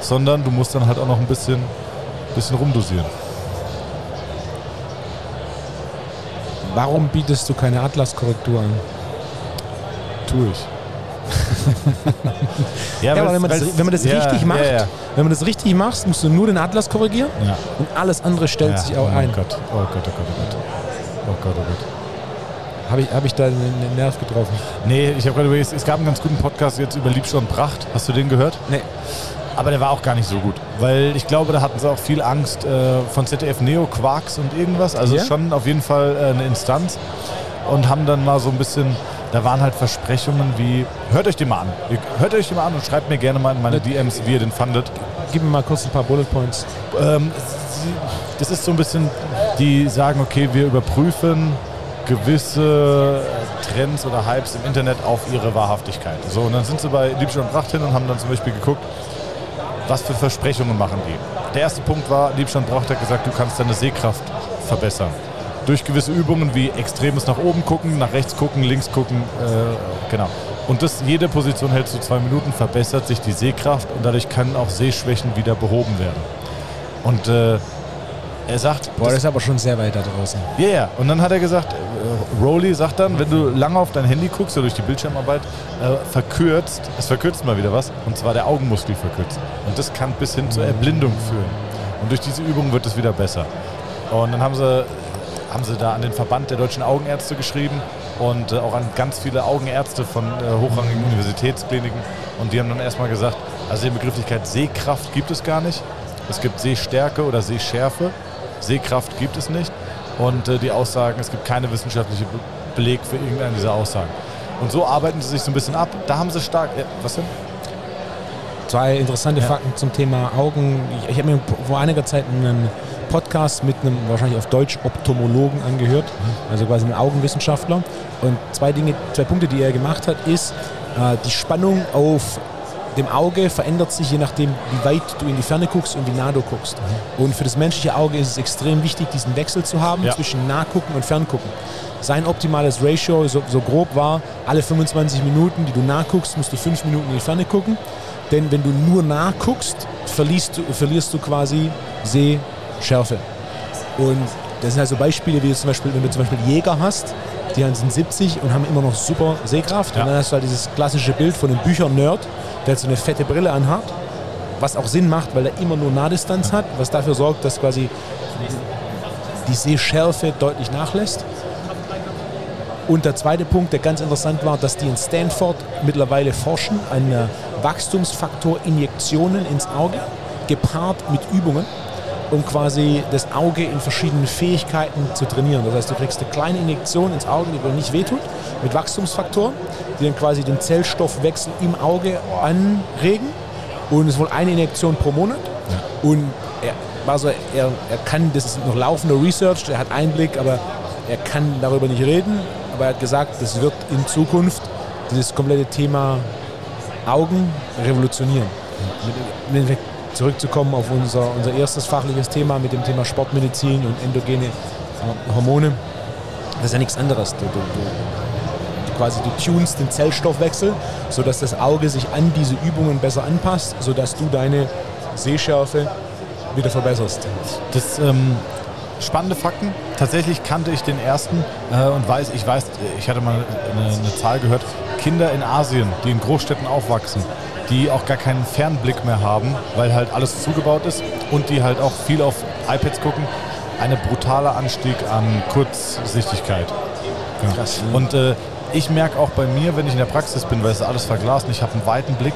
sondern du musst dann halt auch noch ein bisschen, bisschen rumdosieren. Warum bietest du keine Atlas-Korrektur an? Tue ich. *laughs* Ja, aber weil's- wenn man das, wenn man das ja, richtig macht, Ja, ja. wenn man das richtig macht, musst du nur den Atlas korrigieren ja. und alles andere stellt ja. sich auch oh ein. Gott. Oh Gott, oh Gott, oh Gott. Oh Gott, oh Gott. Habe ich, hab ich da einen einen Nerv getroffen? Nee, ich habe gerade überlegt, es gab einen ganz guten Podcast jetzt über Liebscher und Pracht. Hast du den gehört? Nee. Aber der war auch gar nicht so gut. Weil ich glaube, da hatten sie auch viel Angst äh, von ZDF Neo, Quarks und irgendwas. Also Ja? schon auf jeden Fall äh, eine Instanz. Und haben dann mal so ein bisschen, da waren halt Versprechungen wie, hört euch den mal an. Ihr- Hört euch den mal an und schreibt mir gerne mal in meine DMs, wie ihr den fandet. Gib mir mal kurz ein paar Bullet Points. Ähm, das ist so ein bisschen, die sagen, okay, wir überprüfen gewisse Trends oder Hypes im Internet auf ihre Wahrhaftigkeit. So, und dann sind sie bei Liebscher und Pracht hin und haben dann zum Beispiel geguckt, was für Versprechungen machen die. Der erste Punkt war, Liebscher und Pracht hat gesagt, du kannst deine Sehkraft verbessern. Durch gewisse Übungen wie extremes nach oben gucken, nach rechts gucken, links gucken, äh, genau. Und das, jede Position hältst du zwei Minuten, verbessert sich die Sehkraft und dadurch können auch Sehschwächen wieder behoben werden. Und äh, er sagt, Boah, das ist aber schon sehr weit da draußen. ja, ja. Und dann hat er gesagt, äh, Rowley sagt dann, wenn du lange auf dein Handy guckst oder durch die Bildschirmarbeit, äh, verkürzt, es verkürzt mal wieder was, und zwar der Augenmuskel verkürzt. Und das kann bis hin zur Erblindung führen. Und durch diese Übung wird es wieder besser. Und dann haben sie, haben sie da an den Verband der deutschen Augenärzte geschrieben und äh, auch an ganz viele Augenärzte von äh, hochrangigen Universitätskliniken. Und die haben dann erstmal gesagt, also die Begrifflichkeit Sehkraft gibt es gar nicht. Es gibt Sehstärke oder Sehschärfe. Sehkraft gibt es nicht. Und äh, die Aussagen, es gibt keine wissenschaftliche Be Beleg für irgendeine dieser Aussagen. Und so arbeiten sie sich so ein bisschen ab. Da haben sie stark. Ja, was denn? Zwei interessante Ja. Fakten zum Thema Augen. Ich, ich habe mir vor einiger Zeit einen Podcast mit einem wahrscheinlich auf Deutsch Optomologen angehört, also quasi einem Augenwissenschaftler. Und zwei Dinge, zwei Punkte, die er gemacht hat, ist äh, die Spannung auf dem Auge verändert sich je nachdem, wie weit du in die Ferne guckst und wie nah du guckst. Und für das menschliche Auge ist es extrem wichtig, diesen Wechsel zu haben Ja. zwischen Nahgucken und Ferngucken. Sein optimales Ratio, so, so grob war, alle 25 Minuten, die du nachguckst, musst du 5 Minuten in die Ferne gucken. Denn wenn du nur nachguckst, verlierst du, verlierst du quasi Sehschärfe. Und das sind also Beispiele, wie zum Beispiel, wenn du zum Beispiel Jäger hast, die sind 70 und haben immer noch super Sehkraft. Ja. Und dann hast du halt dieses klassische Bild von einem Bücher-Nerd, der halt so eine fette Brille anhat, was auch Sinn macht, weil er immer nur Nahdistanz hat, was dafür sorgt, dass quasi die Sehschärfe deutlich nachlässt. Und der zweite Punkt, der ganz interessant war, dass die in Stanford mittlerweile forschen an Wachstumsfaktorinjektionen ins Auge, gepaart mit Übungen, um quasi das Auge in verschiedenen Fähigkeiten zu trainieren. Das heißt, du kriegst eine kleine Injektion ins Auge, die dir nicht wehtut, mit Wachstumsfaktoren, die dann quasi den Zellstoffwechsel im Auge anregen. Und es ist wohl eine Injektion pro Monat. Und er, also er, er kann, das ist noch laufender Research, er hat Einblick, aber er kann darüber nicht reden. Aber er hat gesagt, das wird in Zukunft dieses komplette Thema Augen revolutionieren. Mit, mit, zurückzukommen auf unser, unser erstes fachliches Thema mit dem Thema Sportmedizin und endogene äh, Hormone. Das ist ja nichts anderes. Du, du, du, quasi du tunst den Zellstoffwechsel, sodass das Auge sich an diese Übungen besser anpasst, sodass du deine Sehschärfe wieder verbesserst. Das ähm, spannende Fakten. Tatsächlich kannte ich den ersten äh, und weiß, ich weiß, ich hatte mal eine, eine Zahl gehört, Kinder in Asien, die in Großstädten aufwachsen, die auch gar keinen Fernblick mehr haben, weil halt alles zugebaut ist und die halt auch viel auf iPads gucken, ein brutaler Anstieg an Kurzsichtigkeit. Ja. Krass. Und äh, ich merke auch bei mir, wenn ich in der Praxis bin, weil es ist alles verglast und ich habe einen weiten Blick,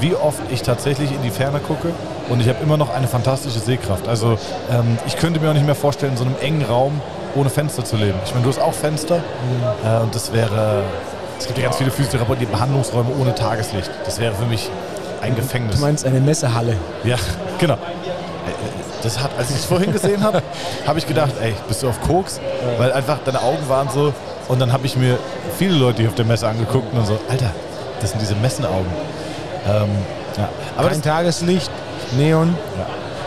wie oft ich tatsächlich in die Ferne gucke und ich habe immer noch eine fantastische Sehkraft. Also ähm, ich könnte mir auch nicht mehr vorstellen, in so einem engen Raum ohne Fenster zu leben. Ich meine, du hast auch Fenster äh, und das wäre, es gibt ja ganz viele Physiotherapeuten, die Behandlungsräume ohne Tageslicht. Das wäre für mich ein Gefängnis. Du meinst eine Messehalle. Ja, genau. Das hat, als ich es vorhin gesehen habe, habe ich gedacht, ey, bist du auf Koks? Weil einfach deine Augen waren so. Und dann habe ich mir viele Leute hier auf der Messe angeguckt und so, Alter, das sind diese Messenaugen. Ähm, ja. Aber Kein das, Tageslicht, Neon.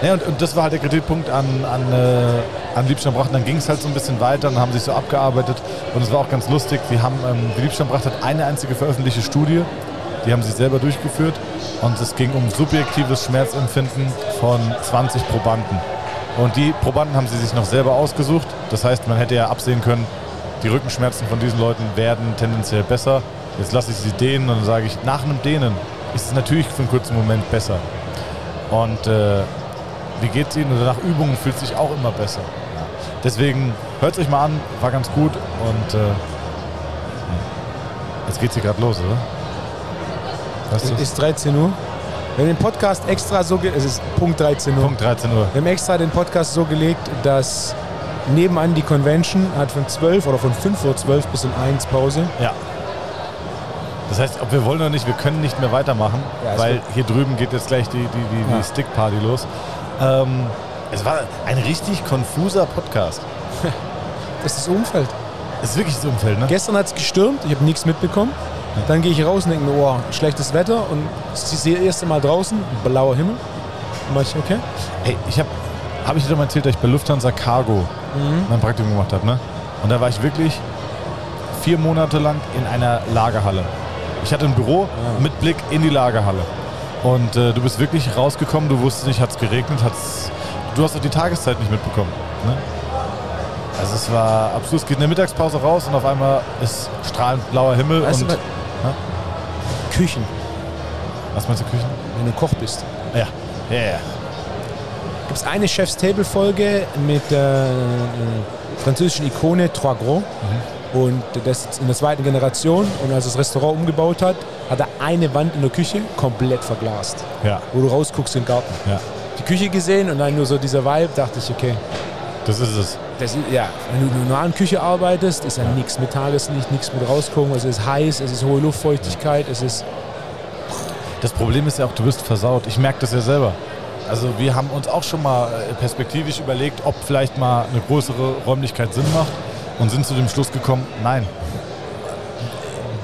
ja, und, und das war halt der Kritikpunkt an, an, äh, an Liebsteinbracht. Dann ging es halt so ein bisschen weiter und haben sich so abgearbeitet. Und es war auch ganz lustig. Sie haben, ähm, die Liebsteinbracht hat eine einzige veröffentlichte Studie. Die haben sie selber durchgeführt. Und es ging um subjektives Schmerzempfinden von 20 Probanden. Und die Probanden haben sie sich noch selber ausgesucht. Das heißt, man hätte ja absehen können, die Rückenschmerzen von diesen Leuten werden tendenziell besser. Jetzt lasse ich sie dehnen und dann sage ich, nach einem Dehnen ist es natürlich für einen kurzen Moment besser. Und äh, wie geht es Ihnen? Und nach Übungen fühlt es sich auch immer besser. Deswegen hört es euch mal an, war ganz gut und äh, jetzt geht es hier gerade los, oder? Es du? ist 13 Uhr. Wir haben den Podcast extra so, es ist Punkt 13 Uhr. Punkt 13 Uhr. Wir haben extra den Podcast so gelegt, dass nebenan die Convention hat von 12 oder von 5 Uhr 12 bis um 1 Pause. Ja. Das heißt, ob wir wollen oder nicht, wir können nicht mehr weitermachen, Ja, weil hier drüben geht jetzt gleich die, die, die, Ja. die Stick-Party los. Ähm, es war ein richtig konfuser Podcast. *laughs* Das ist das Umfeld. Es ist wirklich das Umfeld, ne? Gestern hat es gestürmt, ich habe nichts mitbekommen. Dann gehe ich raus und denke mir, oh, schlechtes Wetter und ich sehe das erste Mal draußen, blauer Himmel. Dann mach ich, okay. Ey, ich habe, habe ich dir doch mal erzählt, dass ich bei Lufthansa Cargo mein Praktikum gemacht habe, ne? Und da war ich wirklich vier Monate lang in einer Lagerhalle. Ich hatte ein Büro mit Blick in die Lagerhalle. Und äh, du bist wirklich rausgekommen, du wusstest nicht, hat es geregnet, hat's. Du hast auch die Tageszeit nicht mitbekommen. Ne? Also es war absolut, es geht in der Mittagspause raus und auf einmal ist strahlend blauer Himmel Weißt du, und. was- Küchen, Was meinst du Küchen? wenn du Koch bist. Ja. Ja, ja. Gibt es eine Chef's Table-Folge mit der äh, französischen Ikone Trois Gros. Und das ist in der zweiten Generation. Und als das Restaurant umgebaut hat, hat er eine Wand in der Küche komplett verglast. Ja. Wo du rausguckst in den Garten. ja. Die Küche gesehen und dann nur so dieser Vibe, dachte ich, okay, Das ist es. Das ist, ja, wenn du in einer normalen Küche arbeitest, ist ja nichts mit Tageslicht, nichts mit rausgucken. Es ist heiß, es ist hohe Luftfeuchtigkeit, es ist. Das Problem ist ja auch, du wirst versaut. Ich merke das ja selber. Also wir haben uns auch schon mal äh, perspektivisch überlegt, ob vielleicht mal eine größere Räumlichkeit Sinn macht und sind zu dem Schluss gekommen, nein.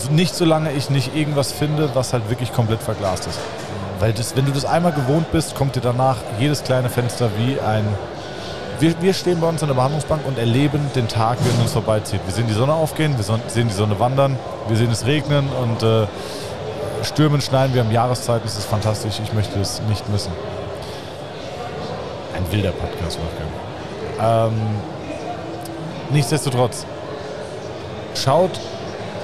Nicht solange ich nicht irgendwas finde, was halt wirklich komplett verglast ist. Weil das, wenn du das einmal gewohnt bist, kommt dir danach jedes kleine Fenster wie ein... Wir, wir stehen bei uns an der Behandlungsbank und erleben den Tag, wie er an uns vorbeizieht. Wir sehen die Sonne aufgehen, wir sehen die Sonne wandern, wir sehen es regnen und äh, stürmen, schneien. Wir haben Jahreszeiten, das ist fantastisch. Ich möchte es nicht missen. Ein wilder Podcast, Wolfgang. Ähm, nichtsdestotrotz, schaut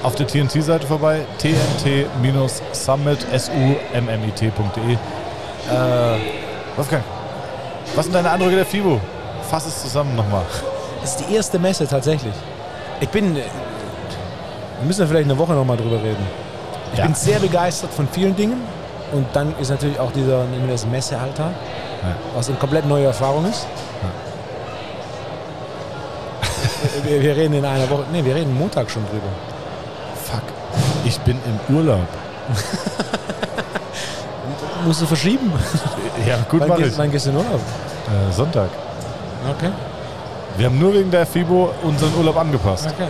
auf der TNT-Seite vorbei, tnt-summit, S-U-M-M-I-T.de. Äh, Wolfgang, was sind deine Eindrücke der FIBO? Fass es zusammen nochmal. Das ist die erste Messe tatsächlich. Ich bin. äh, Wir müssen ja vielleicht eine Woche nochmal drüber reden. Ich Ja. bin sehr begeistert von vielen Dingen. Und dann ist natürlich auch dieser, das Messealltag, was eine komplett neue Erfahrung ist. wir, wir reden in einer Woche, nee, wir reden Montag schon drüber. Bin im Urlaub. *laughs* Musst du verschieben? Ja, gut wann, gehst, ich. wann gehst du in Urlaub? Äh, Sonntag. Okay. Wir haben nur wegen der FIBO unseren Urlaub angepasst. okay.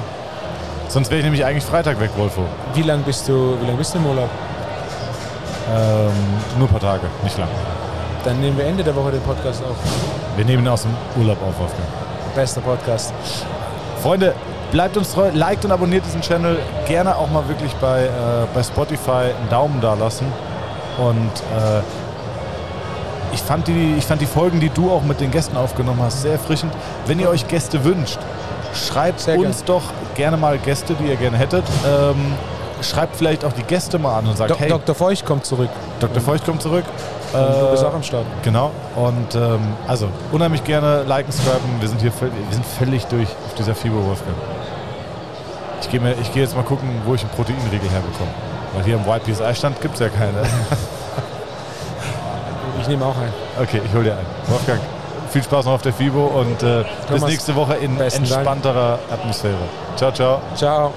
Sonst wäre ich nämlich eigentlich Freitag weg, Wolfo. Wie lange bist du, wie lang bist du im Urlaub? Ähm, nur ein paar Tage, nicht lang. Dann nehmen wir Ende der Woche den Podcast auf. Wir nehmen ihn aus dem Urlaub auf, Wolfgang. Bester Podcast. Freunde, bleibt uns treu, liked und abonniert diesen Channel. Gerne auch mal wirklich bei, äh, bei Spotify einen Daumen da lassen. Und äh, ich, fand die, ich fand die Folgen, die du auch mit den Gästen aufgenommen hast, sehr erfrischend. Wenn ihr euch Gäste wünscht, schreibt Sehr uns doch gerne mal Gäste, die ihr gerne hättet. Ähm, schreibt vielleicht auch die Gäste mal an und sagt, Dok hey, Dr. Feucht kommt zurück. Dr. Feucht kommt zurück. Und du bist Äh, auch am Start. Genau. Und ähm, also unheimlich gerne liken, subscriben. Wir sind hier wir sind völlig durch auf dieser Fibo, Wolfgang. Ich gehe geh jetzt mal gucken, wo ich einen Proteinriegel herbekomme. Weil hier im YPSI-Stand gibt es ja keine. *laughs* Ich nehme auch einen. Okay, ich hole dir einen. Wolfgang, viel Spaß noch auf der Fibo und äh, bis nächste Woche in besten Dank. entspannterer Atmosphäre. Ciao, ciao. Ciao.